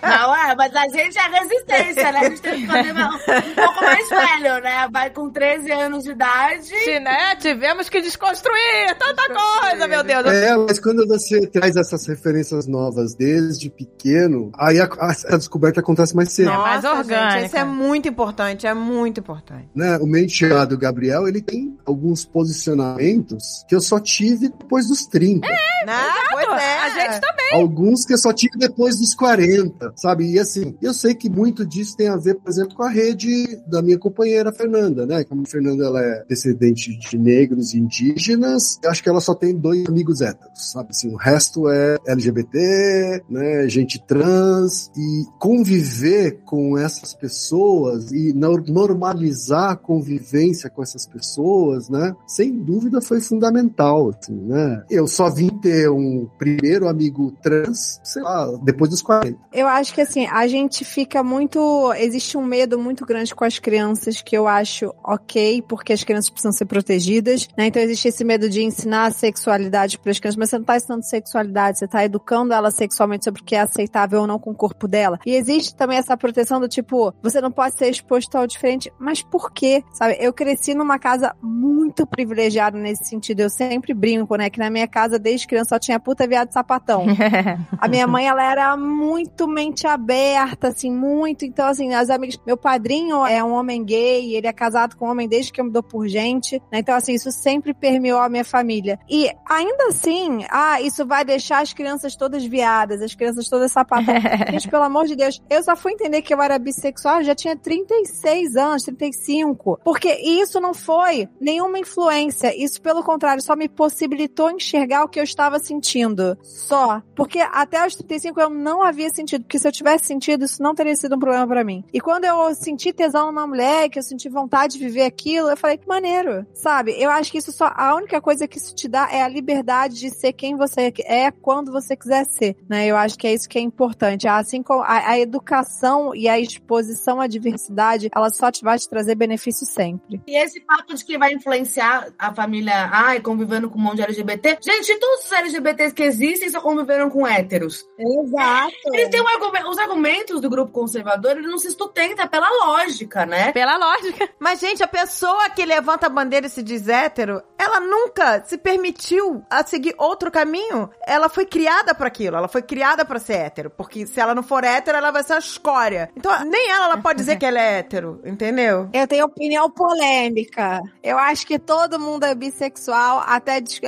Não, é, mas a gente é resistência, né? A gente tem que fazer um pouco mais velho, né? Vai com 13 anos de idade. Sim, né? Tivemos que desconstruir tanta coisa, meu Deus. É, mas quando você traz essas referências novas desde pequeno, aí a, a- a descoberta acontece mais cedo. Não, mais Nossa, orgânica. gente, isso é muito importante, é muito importante. Né? O meu enteado Gabriel, ele tem alguns posicionamentos que eu só tive depois dos 30. Né? Pois é. A gente também. Alguns que eu só tive depois dos 40, sabe? E assim, eu sei que muito disso tem a ver, por exemplo, com a rede da minha companheira Fernanda, né? Como a Fernanda ela é descendente de negros e indígenas, eu acho que ela só tem dois amigos héteros, sabe? Assim, o resto é LGBT, né? Gente trans e conviver com essas pessoas e nor- normalizar a convivência com essas pessoas, né? Sem dúvida foi fundamental, assim, né? Eu só vim ter um primeiro amigo trans, sei lá, depois dos 40. Eu acho que assim, a gente fica muito. Existe um medo muito grande com as crianças que eu acho ok, porque as crianças precisam ser protegidas, né? Então existe esse medo de ensinar sexualidade para as crianças, mas você não tá ensinando sexualidade, você tá educando ela sexualmente sobre o que é aceitável ou não com o corpo dela. E existe também essa proteção do tipo, você não pode ser exposto ao diferente, mas por quê? Sabe? Eu cresci numa casa muito privilegiada nesse sentido. Eu sempre brinco, né? Que na minha casa, desde criança, só tinha puta, viado sapatão. *laughs* A minha mãe, ela era muito mente aberta, assim, muito. Então, assim, as amigas. Meu padrinho é um homem gay, ele é casado com um homem desde que eu me dou por gente. né? Então, assim, isso sempre permeou a minha família. E ainda assim, ah, isso vai deixar as crianças todas viadas, as crianças todas sapatão. *laughs* Gente, pelo amor de Deus, eu só fui entender que eu era bissexual, eu já tinha 36 anos, 35. Porque isso não foi nenhuma influência. Isso, pelo contrário, só me possibilitou enxergar o que eu estava sentindo. Só. Porque até os 35 eu não havia sentido. Porque se eu tivesse sentido, isso não teria sido um problema pra mim. E quando eu senti tesão numa mulher, que eu senti vontade de viver aquilo, eu falei, que maneiro. Sabe? Eu acho que isso só. A única coisa que isso te dá é a liberdade de ser quem você é quando você quiser ser. Né? Eu acho que é isso que é importante. Assim como a, a educação e a exposição à diversidade, ela só te vai te trazer benefício sempre. E esse papo de que vai influenciar a família, ai, convivendo com um monte de LGBT. Gente, todos os LGBTs que existem só conviveram com héteros. Exato. Eles têm um argumento, os argumentos do grupo conservador, ele não se sustenta pela lógica, né? Pela lógica. Mas, gente, a pessoa que levanta a bandeira e se diz hétero, ela nunca se permitiu a seguir outro caminho. Ela foi criada para aquilo, ela foi criada para ser hétero. Porque se ela não for hétero, ela vai ser uma escória. Então, nem ela, ela pode dizer que ela é hétero, entendeu? Eu tenho opinião polêmica. Eu acho que todo mundo é bissexual, até as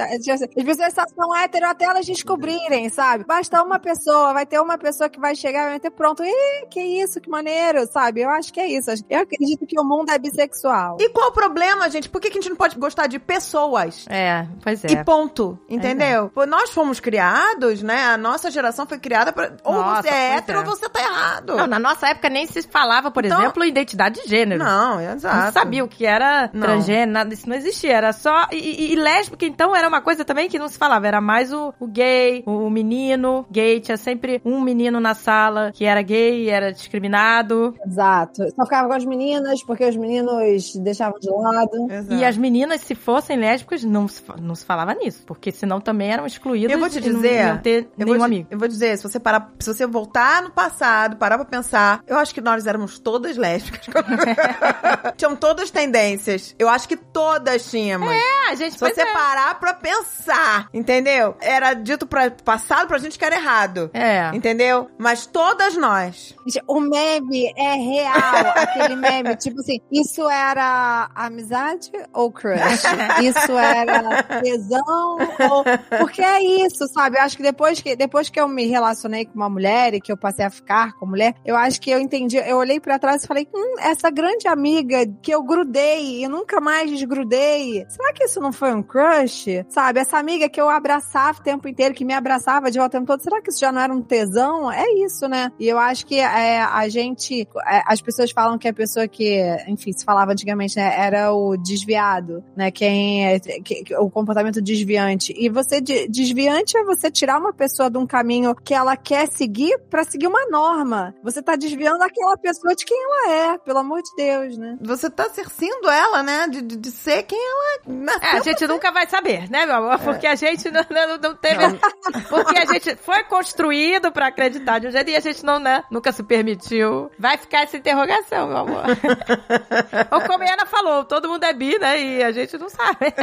pessoas só são hétero até elas descobrirem, sabe? Basta uma pessoa, vai ter uma pessoa que vai chegar e vai ter pronto. Ih, que isso, que maneiro, sabe? Eu acho que é isso. Eu acredito que o mundo é bissexual. E qual o problema, gente? Por que, que a gente não pode gostar de pessoas? É, pois é. E ponto, entendeu? Pô, Nós fomos criados, né? A nossa geração foi criada pra. Ou Nossa, você é pois hétero é. ou você tá errado. Não, na nossa época nem se falava, por Então- exemplo, identidade de gênero. Não, Não exato. sabia o que era Não. transgênero, nada disso não existia. Era só. E, e, e lésbica, então, era uma coisa também que não se falava. Era mais o, o gay, o menino gay. Tinha sempre um menino na sala que era gay, era discriminado. Exato. Só ficava com as meninas, porque os meninos deixavam de lado. Exato. E as meninas, se fossem lésbicas, não se, não se falava nisso. Porque senão também eram excluídas Eu vou te e não dizer, iam ter Eu vou, te, amigo. eu vou dizer, se você parar, se você voltar no passado, parar pra pensar, eu acho que nós éramos todas lésbicas. *laughs* Tinham todas tendências. Eu acho que todas tínhamos. É, a gente Se você é. parar pra pensar, entendeu? Era dito pra passado pra gente que era errado. É. Entendeu? Mas todas nós. O meme é real, *laughs* aquele meme, tipo assim, isso era amizade ou crush? *laughs* Isso era tesão ou... Porque é isso, sabe? Eu acho que depois que, depois que eu me relacionei com uma mulher e que eu passei a ficar com mulher, eu acho que eu entendi, eu olhei pra trás e falei, hum, essa grande amiga que eu grudei e nunca mais desgrudei, será que isso não foi um crush? Sabe? Essa amiga que eu abraçava o tempo inteiro, que me abraçava de volta o tempo todo, será que isso já não era um tesão? É isso, né? E eu acho que é, a gente, é, as pessoas falam que a pessoa que, enfim, se falava antigamente, né, era o desviado, né? Quem é, que- o comportamento desviante. E você de- desviante é você tirar uma pessoa de um caminho que ela quer seguir pra seguir uma norma. Você tá desviando aquela pessoa de quem ela é, pelo amor de Deus, né? Você tá cercando ela, né? De, de, de ser quem ela. É, a gente nunca vai saber, né, meu amor? Porque a gente não, não, não teve. *laughs* Porque a gente foi construído pra acreditar de um jeito e a gente não, né, nunca se permitiu. Vai ficar essa interrogação, meu amor. *laughs* Ou como a Ana falou, todo mundo é bi, né? E a gente não sabe.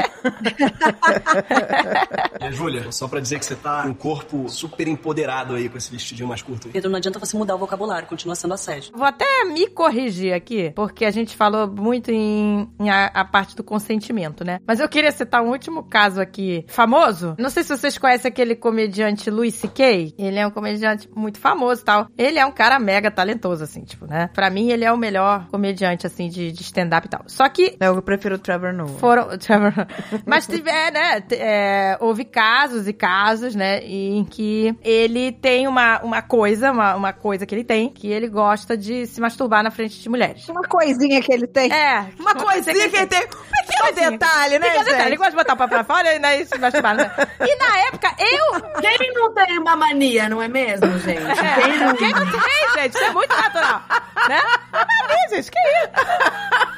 E, *laughs* Júlia, só pra dizer que você tá com um corpo super empoderado aí com esse vestidinho mais curto aí. Pedro, não adianta você mudar o vocabulário, continua sendo assédio. Vou até me corrigir aqui, porque a gente falou muito em, em a, a parte do consentimento, né? Mas eu queria citar um último caso aqui, famoso. Não sei se vocês conhecem aquele comediante Louis C.K. Ele é um comediante muito famoso e tal. Ele é um cara mega talentoso, assim, tipo, né? Pra mim, ele é o melhor comediante, assim, de, de stand-up e tal. Só que Eu prefiro o Trevor Noah. foram. Trevor. Mas tiver, *laughs* né? t- é, houve casos e casos, né? Em que ele tem uma, uma coisa, uma, uma coisa que ele tem, que ele gosta de se masturbar na frente de mulheres. Uma coisinha que ele tem. É, Uma coisinha que ele tem. Um pequeno Coisinha. detalhe, né, Pequeno detalhe, ele gosta de botar o pau pra fora e, né, se masturbar. Né? E na época, eu. Quem não tem uma mania, não é mesmo, gente? Quem não... Quem não tem, gente? Isso é muito natural. Né? Mas, gente, que isso?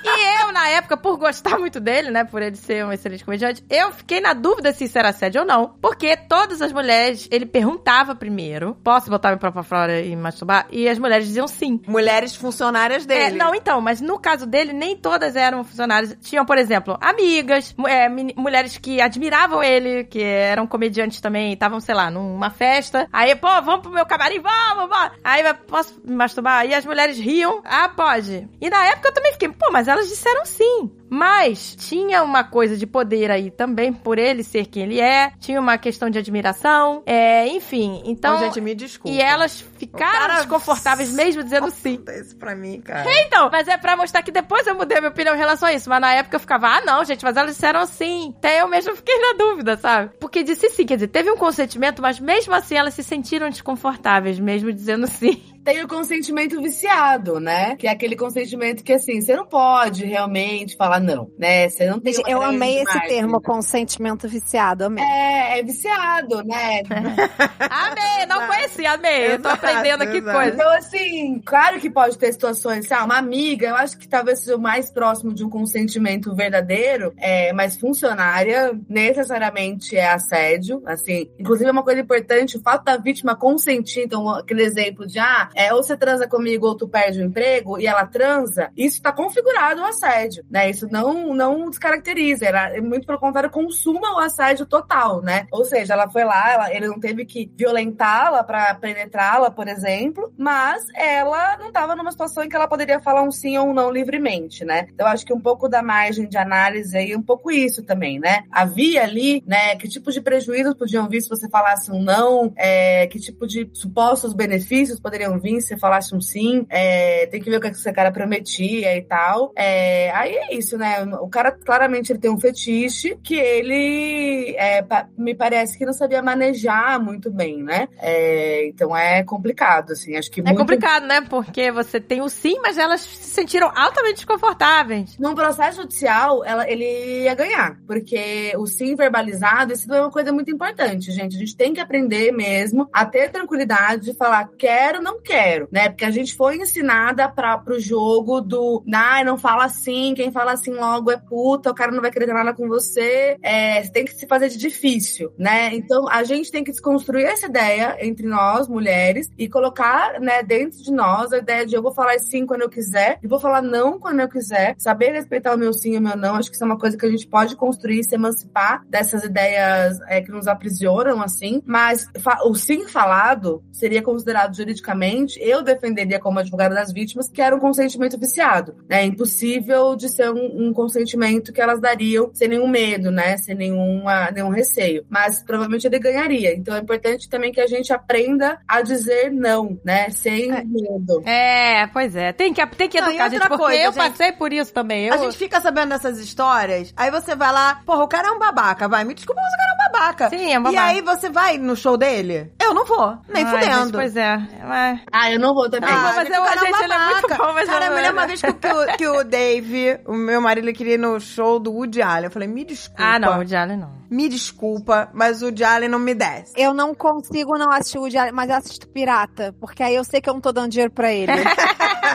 E eu, na época, por gostar muito dele, né? Por ele ser um excelente comediante, eu fiquei na dúvida se isso era assédio ou não. Porque todas as mulheres, ele perguntava primeiro: posso botar meu pra fora e masturbar? E as mulheres diziam sim. Mulheres funcionárias É, dele. não, então, mas no caso dele, nem todas eram funcionárias. Tinham, por exemplo, amigas, é, mulheres que admiravam ele, que eram comediantes também, estavam, sei lá, numa festa. Aí, pô, vamos pro meu camarim, vamos, vamos. Aí, posso me masturbar? E as mulheres riam, ah, pode. E na época eu também fiquei, pô, mas elas disseram sim. Mas tinha uma coisa de poder aí também, por ele ser quem ele é. Tinha uma questão de admiração. É, enfim, então. Gente, me desculpa. e elas ficaram cara- desconfortáveis mesmo dizendo sim. Puta, isso pra mim, cara. Então, mas é pra mostrar que depois eu mudei a minha opinião em relação a isso. Mas na época eu ficava, ah, não, gente, mas elas disseram sim. Até eu mesmo fiquei na dúvida, sabe? Porque disse sim, quer dizer, teve um consentimento, mas mesmo assim elas se sentiram desconfortáveis, mesmo dizendo *laughs* sim. Tem o consentimento viciado, né? Que é aquele consentimento que, assim, você não pode realmente falar não, né? Você não tem Gente, uma eu amei esse margem. termo, consentimento viciado, amei. É, é viciado, né? *laughs* Amei, não conhecia, amei. Eu tô Exato, aprendendo aqui exato. coisa. Então, assim, claro que pode ter situações, sabe? Uma amiga, eu acho que talvez seja o mais próximo de um consentimento verdadeiro, é, mas funcionária necessariamente é assédio, assim. Inclusive, é uma coisa importante, o fato da vítima consentir, então, aquele exemplo de, ah, é, ou você transa comigo ou tu perde o emprego, e ela transa, isso tá configurado o assédio, né? Isso não, não descaracteriza, ela, muito pelo contrário, consuma o assédio total, né? Ou seja, ela foi lá, ela- ele não teve que violentá-la pra penetrá-la, por exemplo, mas ela não tava numa situação em que ela poderia falar um sim ou um não livremente, né? Então, acho que um pouco da margem de análise aí, é um pouco isso também, né? Havia ali, né, que tipo de prejuízos podiam vir se você falasse um não, é, que tipo de supostos benefícios poderiam vir se você falasse um sim, é, tem que ver o que esse cara prometia e tal. É, aí é isso, né? O cara claramente ele tem um fetiche que ele é, pa- me parece que não sabia manejar muito bem, né? É, então é complicado, assim. Acho que É muito- complicado, né? Porque você tem o sim, mas elas se sentiram altamente desconfortáveis. Num processo judicial, ela, ele ia ganhar, porque o sim verbalizado, isso é uma coisa muito importante, gente. A gente tem que aprender mesmo a ter tranquilidade de falar quero, não quero, né? Porque a gente foi ensinada para pro jogo do, ai, não fala assim, quem fala assim logo é puta, o cara não vai querer ter nada com você, é, você tem que se fazer de difícil, né? Então a gente tem que desconstruir essa ideia entre nós, mulheres, e colocar, né, dentro de nós a ideia de eu vou falar sim quando eu quiser e vou falar não quando eu quiser, saber respeitar o meu sim e o meu não. Acho que isso é uma coisa que a gente pode construir, se emancipar dessas ideias é, que nos aprisionam, assim. Mas o sim falado seria considerado juridicamente, eu defenderia como advogada das vítimas, que era um consentimento viciado. É impossível de ser um, um consentimento que elas dariam sem nenhum medo, né? Sem nenhuma, nenhum receio. Mas provavelmente ele ganharia. Então é importante também que a gente aprenda a dizer não, né? Sem é. medo. É, pois é. Tem que, tem que educar, não, gente, porque coisa, eu gente, passei por isso também. Eu... A gente fica sabendo dessas histórias, aí você vai lá, porra, o cara é um babaca, vai. Me desculpa, mas o cara é um babaca. Sim, é um babaca. E aí você vai no show dele? Eu não vou, nem Ai, fudendo. Gente, pois é. Mas... Ah, eu não vou também. Ah, mas eu, a gente, ele é muito bom, mas Cara, eu me lembro uma vez que, que, o, que o Dave, o meu marido, ele queria ir no show do Woody Allen. Eu falei, me desculpa. Ah, não, Woody Allen não. Me desculpa, mas o Woody Allen não me desce. Eu não consigo não assistir o Woody Allen, mas eu assisto Pirata, porque aí eu sei que eu não tô dando dinheiro pra ele. *laughs*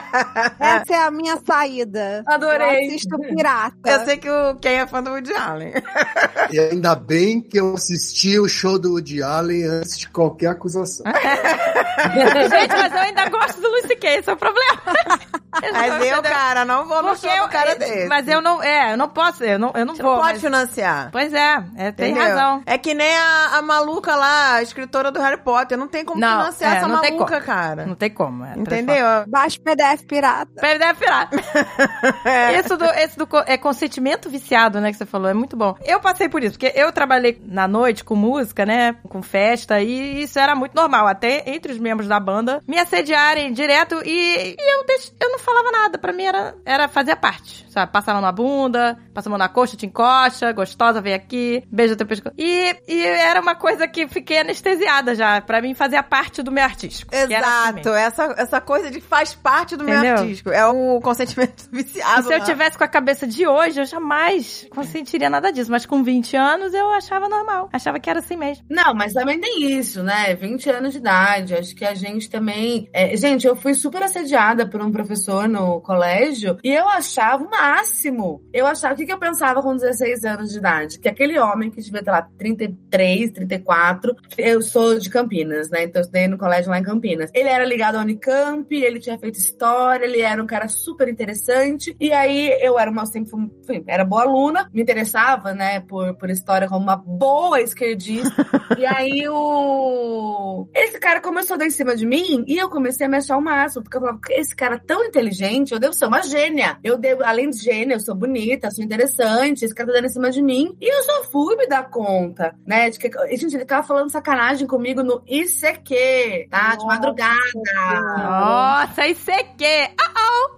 Essa é a minha saída. Adorei. Eu assisto Pirata. Eu sei que o, quem é fã do Woody Allen. E ainda bem que eu assisti o show do Woody Allen antes de qualquer acusação. *laughs* Gente, mas eu ainda gosto do Lucy Kay, esse é o problema. Mas eu, cara, não vou no show do cara dele. Mas eu não, é, eu não posso, eu não, eu não Você vou. não pode mas... financiar. Pois é, é tem Entendeu? razão. É que nem a, a, maluca lá, a escritora do Harry Potter. Não tem como não, financiar é, essa maluca, cara. Não tem como. É, Entendeu? Baixa PDF pirata. PDF pirata. *laughs* é. Esse, do, esse do é consentimento viciado, né, que você falou, é muito bom. Eu passei por isso, porque eu trabalhei na noite com música, né, com festa, e isso era muito normal. Até entre os membros da banda me assediarem direto e, e eu, deix, eu não falava nada. Pra mim era, era fazer parte, sabe? Passar a mão na bunda, passar a mão na coxa, te encosta, gostosa, vem aqui, beija teu pescoço. E, e era uma coisa que fiquei anestesiada já. Pra mim fazia parte do meu artístico. Assim Exato. Assim essa, essa coisa de faz parte do Entendeu? meu artístico. É o consentimento *laughs* viciado. E se eu tivesse com a cabeça de hoje, eu jamais consentiria nada disso. Mas com 20 anos eu achava normal. Achava que era assim mesmo. Não, mas também tem isso, né? 20 anos de idade. Acho que a gente também. É... gente, eu fui super assediada por um professor no colégio e eu achava o máximo. Eu achava, o que, que eu pensava com 16 anos de idade? Que aquele homem que devia ter lá 33, 34, eu sou de Campinas, né? Então eu estudei no colégio lá em Campinas. Ele era ligado ao Unicamp, ele tinha feito história, ele era um cara super interessante. E aí eu era uma, sempre fui, era boa aluna, me interessava, né, por, por história como uma boa esquerdista. *laughs* e aí o. Esse cara começou a dar em cima de mim e eu comecei a me achar o máximo, porque eu falava, esse cara tão inteligente, eu devo ser uma gênia. Eu devo, além de gênia, eu sou bonita, sou interessante, esse cara tá dando em cima de mim. E eu só fui me dar conta, né? De que, gente, ele tava falando sacanagem comigo no ICQ, tá? Nossa, de madrugada. Nossa, ICQ! get. Uh oh.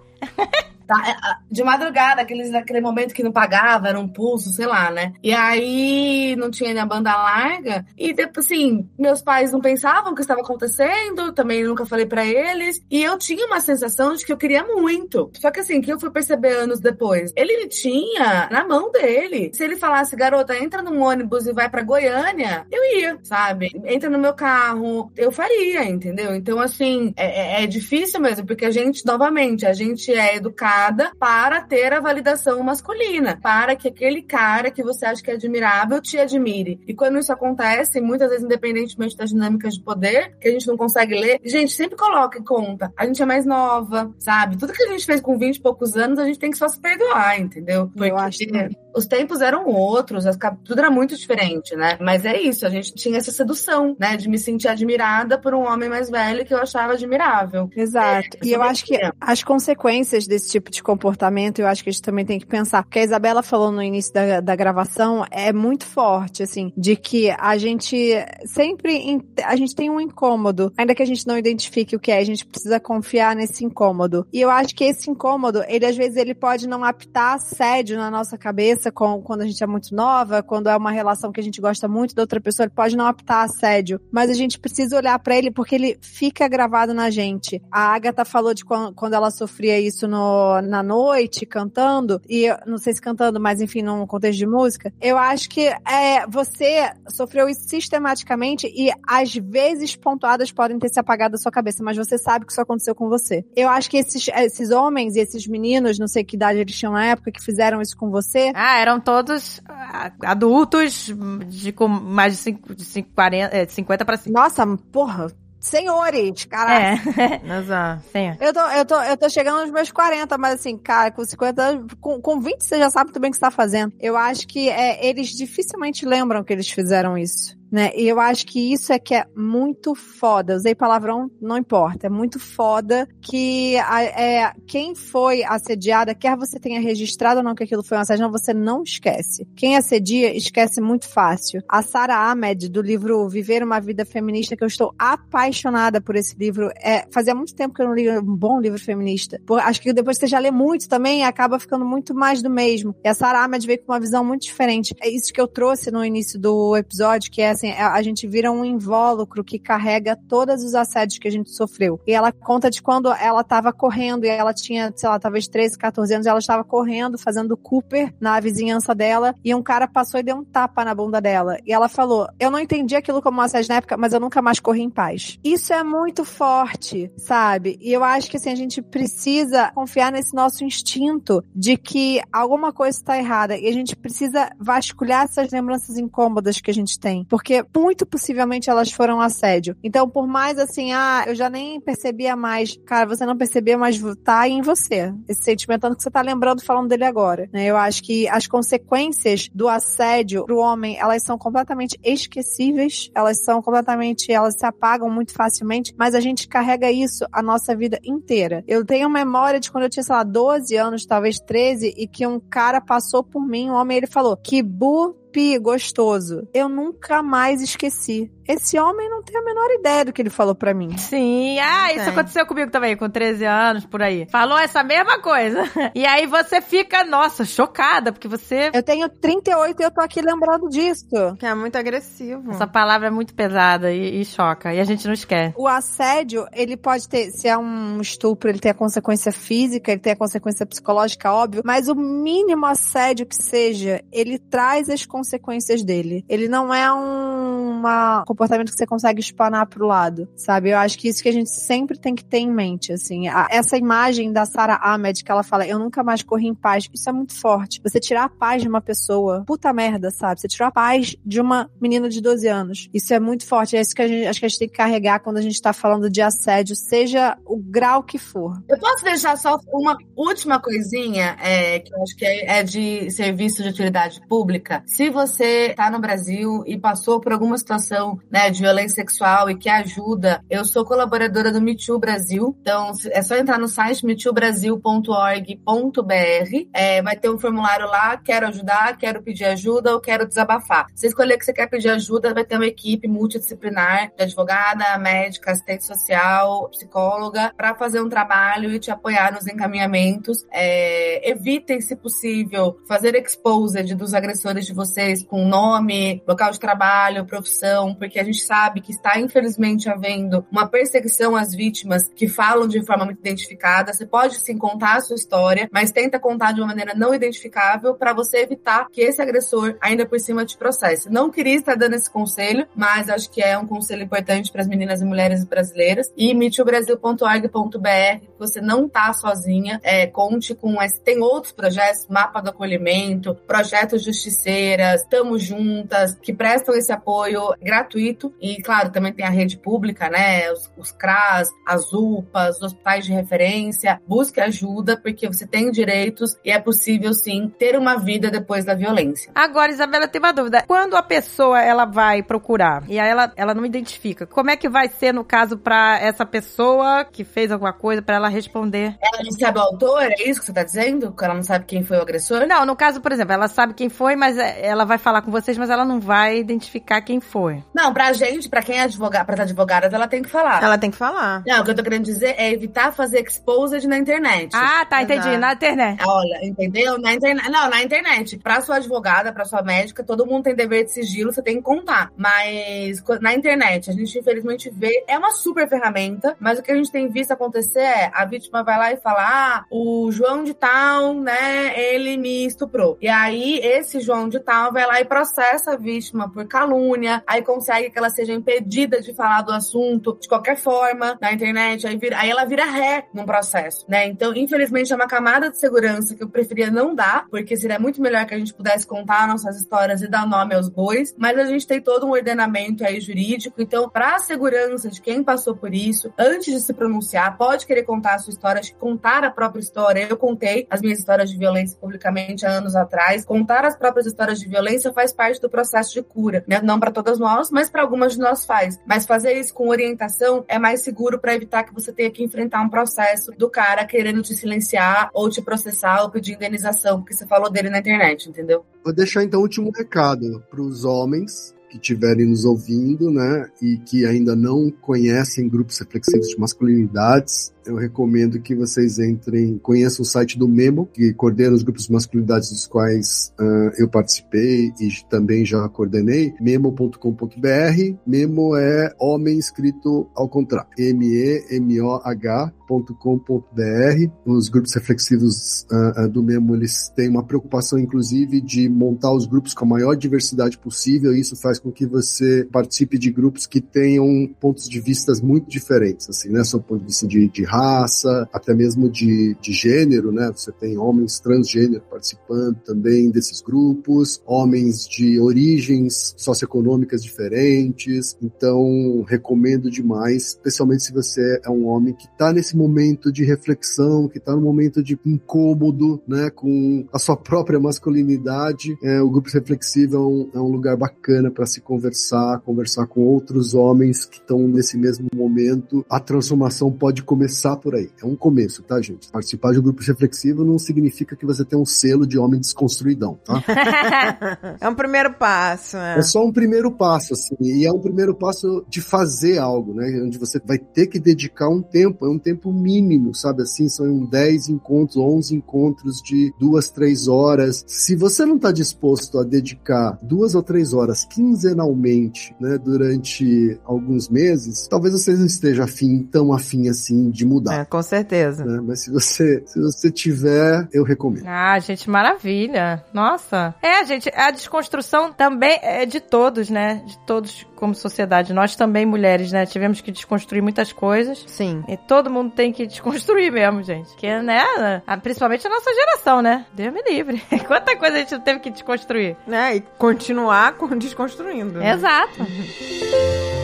Tá? É, de madrugada, aqueles, naquele momento que não pagava, era um pulso, sei lá, né? E aí não tinha nem banda larga. E, tipo assim, meus pais não pensavam o que estava acontecendo, também nunca falei para eles. E eu tinha uma sensação de que eu queria muito. Só que assim, que eu fui perceber anos depois. Ele tinha na mão dele. Se ele falasse, garota, entra num ônibus e vai para Goiânia, eu ia, sabe? Entra no meu carro, eu faria, entendeu? Então, assim, é, é, é difícil mesmo, porque a gente, novamente, a gente é educado para ter a validação masculina, para que aquele cara que você acha que é admirável te admire. E quando isso acontece, muitas vezes, independentemente das dinâmicas de poder, que a gente não consegue ler, gente, sempre coloca em conta. A gente é mais nova, sabe? Tudo que a gente fez com 20 e poucos anos, a gente tem que só se perdoar, entendeu? Porque Eu acho que os tempos eram outros, tudo era muito diferente, né? Mas é isso, a gente tinha essa sedução, né? De me sentir admirada por um homem mais velho que eu achava admirável. Exato. É, e eu acho que as consequências desse tipo de comportamento, eu acho que a gente também tem que pensar. Porque a Isabela falou no início da, da gravação, é muito forte, assim, de que a gente sempre, a gente tem um incômodo, ainda que a gente não identifique o que é, a gente precisa confiar nesse incômodo. E eu acho que esse incômodo, ele às vezes ele pode não apitar assédio na nossa cabeça, com, quando a gente é muito nova, quando é uma relação que a gente gosta muito da outra pessoa, ele pode não optar assédio, mas a gente precisa olhar para ele porque ele fica gravado na gente. A Agatha falou de quando ela sofria isso no, na noite, cantando, e não sei se cantando, mas enfim, num contexto de música. Eu acho que é, você sofreu isso sistematicamente e às vezes pontuadas podem ter se apagado da sua cabeça, mas você sabe que isso aconteceu com você. Eu acho que esses, esses homens e esses meninos, não sei que idade eles tinham na época, que fizeram isso com você. Ah, eram todos ah, adultos de com mais de, cinco, de cinco, 40, é, 50 pra cima. Nossa, porra, senhores, caralho. É. *laughs* Exato. Eu tô, eu, tô, eu tô chegando nos meus 40, mas assim, cara, com 50 anos, com, com 20 você já sabe muito bem o que você tá fazendo. Eu acho que é, eles dificilmente lembram que eles fizeram isso né? E eu acho que isso é que é muito foda. Usei palavrão, não importa. É muito foda que a, é, quem foi assediada, quer você tenha registrado ou não que aquilo foi um assédio, você não esquece. Quem assedia, esquece muito fácil. A Sara Ahmed, do livro Viver uma Vida Feminista, que eu estou apaixonada por esse livro. É, fazia muito tempo que eu não li um bom livro feminista. Por, acho que depois você já lê muito também, acaba ficando muito mais do mesmo. E a Sara Ahmed veio com uma visão muito diferente. É isso que eu trouxe no início do episódio, que é assim, a gente vira um invólucro que carrega todos os assédios que a gente sofreu. E ela conta de quando ela estava correndo e ela tinha, sei lá, talvez 13, 14 anos, ela estava correndo, fazendo Cooper na vizinhança dela, e um cara passou e deu um tapa na bunda dela. E ela falou: Eu não entendi aquilo como um assédio na época, mas eu nunca mais corri em paz. Isso é muito forte, sabe? E eu acho que assim, a gente precisa confiar nesse nosso instinto de que alguma coisa está errada. E a gente precisa vasculhar essas lembranças incômodas que a gente tem. Porque porque muito possivelmente elas foram assédio. Então, por mais assim, ah, eu já nem percebia mais. Cara, você não percebia, mas tá em você. Esse sentimento tanto que você tá lembrando falando dele agora. Né? Eu acho que as consequências do assédio pro homem, elas são completamente esquecíveis, elas são completamente, elas se apagam muito facilmente, mas a gente carrega isso a nossa vida inteira. Eu tenho memória de quando eu tinha, sei lá, 12 anos, talvez 13, e que um cara passou por mim, um homem, ele falou, que bu gostoso. Eu nunca mais esqueci. Esse homem não tem a menor ideia do que ele falou para mim. Sim, ah, isso aconteceu comigo também, com 13 anos, por aí. Falou essa mesma coisa. *laughs* E aí você fica, nossa, chocada, porque você. Eu tenho 38 e eu tô aqui lembrando disso. Que é muito agressivo. Essa palavra é muito pesada e, e choca. E a gente não esquece. O assédio, ele pode ter, se é um estupro, ele tem a consequência física, ele tem a consequência psicológica, óbvio, mas o mínimo assédio que seja, ele traz as consequências dele. Ele não é um, uma comportamento que você consegue espanar pro lado, sabe? Eu acho que isso que a gente sempre tem que ter em mente, assim. A, essa imagem da Sarah Ahmed que ela fala, eu nunca mais corri em paz, isso é muito forte. Você tirar a paz de uma pessoa, puta merda, sabe? Você tirar a paz de uma menina de 12 anos. Isso é muito forte. É isso que a gente, acho que a gente tem que carregar quando a gente tá falando de assédio, seja o grau que for. Eu posso deixar só uma última coisinha, é, que eu acho que é, é de serviço de utilidade pública. Se você tá no Brasil e passou por alguma situação né, de violência sexual e que ajuda. Eu sou colaboradora do Me Brasil, então é só entrar no site metoobrasil.org.br, é, vai ter um formulário lá, quero ajudar, quero pedir ajuda ou quero desabafar. Você escolher que você quer pedir ajuda, vai ter uma equipe multidisciplinar de advogada, médica, assistente social, psicóloga, para fazer um trabalho e te apoiar nos encaminhamentos. É, evitem, se possível, fazer exposed dos agressores de vocês com nome, local de trabalho, profissão, porque a gente sabe que está infelizmente havendo uma perseguição às vítimas que falam de forma muito identificada. Você pode sim contar a sua história, mas tenta contar de uma maneira não identificável para você evitar que esse agressor ainda por cima te processe. Não queria estar dando esse conselho, mas acho que é um conselho importante para as meninas e mulheres brasileiras. E mitobrasil.org.br, você não tá sozinha, é, conte com tem outros projetos, mapa do acolhimento, projetos justiceiras, estamos juntas, que prestam esse apoio gratuito e, claro, também tem a rede pública, né? Os, os CRAS, as UPAs, os hospitais de referência. Busque ajuda, porque você tem direitos e é possível, sim, ter uma vida depois da violência. Agora, Isabela, tem uma dúvida. Quando a pessoa ela vai procurar e aí ela, ela não identifica, como é que vai ser no caso para essa pessoa que fez alguma coisa para ela responder? Ela não sabe o autor, é isso que você tá dizendo? Que ela não sabe quem foi o agressor? Não, no caso, por exemplo, ela sabe quem foi, mas é, ela vai falar com vocês, mas ela não vai identificar quem foi. Não, pra gente, pra quem é advogado, pras advogadas, ela tem que falar. Ela tem que falar. Não, o que eu tô querendo dizer é evitar fazer exposed na internet. Ah, tá, entendi. Exato. Na internet. Olha, entendeu? Na internet. Não, na internet. Pra sua advogada, pra sua médica, todo mundo tem dever de sigilo, você tem que contar. Mas na internet, a gente infelizmente vê, é uma super ferramenta, mas o que a gente tem visto acontecer é a vítima vai lá e fala: ah, o João de tal, né, ele me estuprou. E aí, esse João de tal vai lá e processa a vítima por calúnia, aí consegue que ela seja impedida de falar do assunto de qualquer forma na internet, aí, vira- aí ela vira ré num processo, né? Então, infelizmente, é uma camada de segurança que eu preferia não dar, porque seria muito melhor que a gente pudesse contar nossas histórias e dar nome aos bois, mas a gente tem todo um ordenamento aí jurídico, então, para a segurança de quem passou por isso, antes de se pronunciar, pode querer contar a sua história, contar a própria história. Eu contei as minhas histórias de violência publicamente há anos atrás. Contar as próprias histórias de violência faz parte do processo de cura, né? Não para todas nós, mas para algumas de nós faz. Mas fazer isso com orientação é mais seguro para evitar que você tenha que enfrentar um processo do cara querendo te silenciar ou te processar ou pedir indenização, porque você falou dele na internet, entendeu? Vou deixar então o último recado para os homens que estiverem nos ouvindo, né, e que ainda não conhecem grupos reflexivos de masculinidades. Eu recomendo que vocês entrem, conheçam o site do Memo, que coordena os grupos de masculinidades dos quais ah, eu participei e também já coordenei, memo.com.br. Memo é homem escrito ao contrário, M-E-M-O-H .com.br. Os grupos reflexivos uh, uh, do Memo, eles têm uma preocupação, inclusive, de montar os grupos com a maior diversidade possível, e isso faz com que você participe de grupos que tenham pontos de vistas muito diferentes, assim, né? Só ponto de vista de, de raça, até mesmo de, de gênero, né? Você tem homens transgênero participando também desses grupos, homens de origens socioeconômicas diferentes, então recomendo demais, especialmente se você é um homem que está nesse momento de reflexão, que está no momento de incômodo, né, com a sua própria masculinidade, é, o grupo reflexivo é um, é um lugar bacana para se conversar, conversar com outros homens que estão nesse mesmo momento. A transformação pode começar por aí. É um começo, tá, gente? Participar de um grupo reflexivo não significa que você tem um selo de homem desconstruidão, tá? *laughs* é um primeiro passo, né? É só um primeiro passo, assim, e é um primeiro passo de fazer algo, né? Onde você vai ter que dedicar um tempo, é um tempo mínimo, sabe assim? São 10 encontros, 11 encontros de duas, três horas. Se você não está disposto a dedicar duas ou três horas quinzenalmente, né, durante alguns meses, talvez você não esteja afim, tão afim assim de mudar. É, com certeza. Né? Mas se você, se você tiver, eu recomendo. Ah, gente, maravilha. Nossa. É, gente, a desconstrução também é de todos, né? De todos como sociedade. Nós também, mulheres, né? Tivemos que desconstruir muitas coisas. Sim. E todo mundo tem que desconstruir mesmo, gente. Que, né? Principalmente a nossa geração, né? Deus me livre. *laughs* Quanta coisa a gente teve que desconstruir. É, e continuar *laughs* desconstruindo. Né? Exato. *laughs*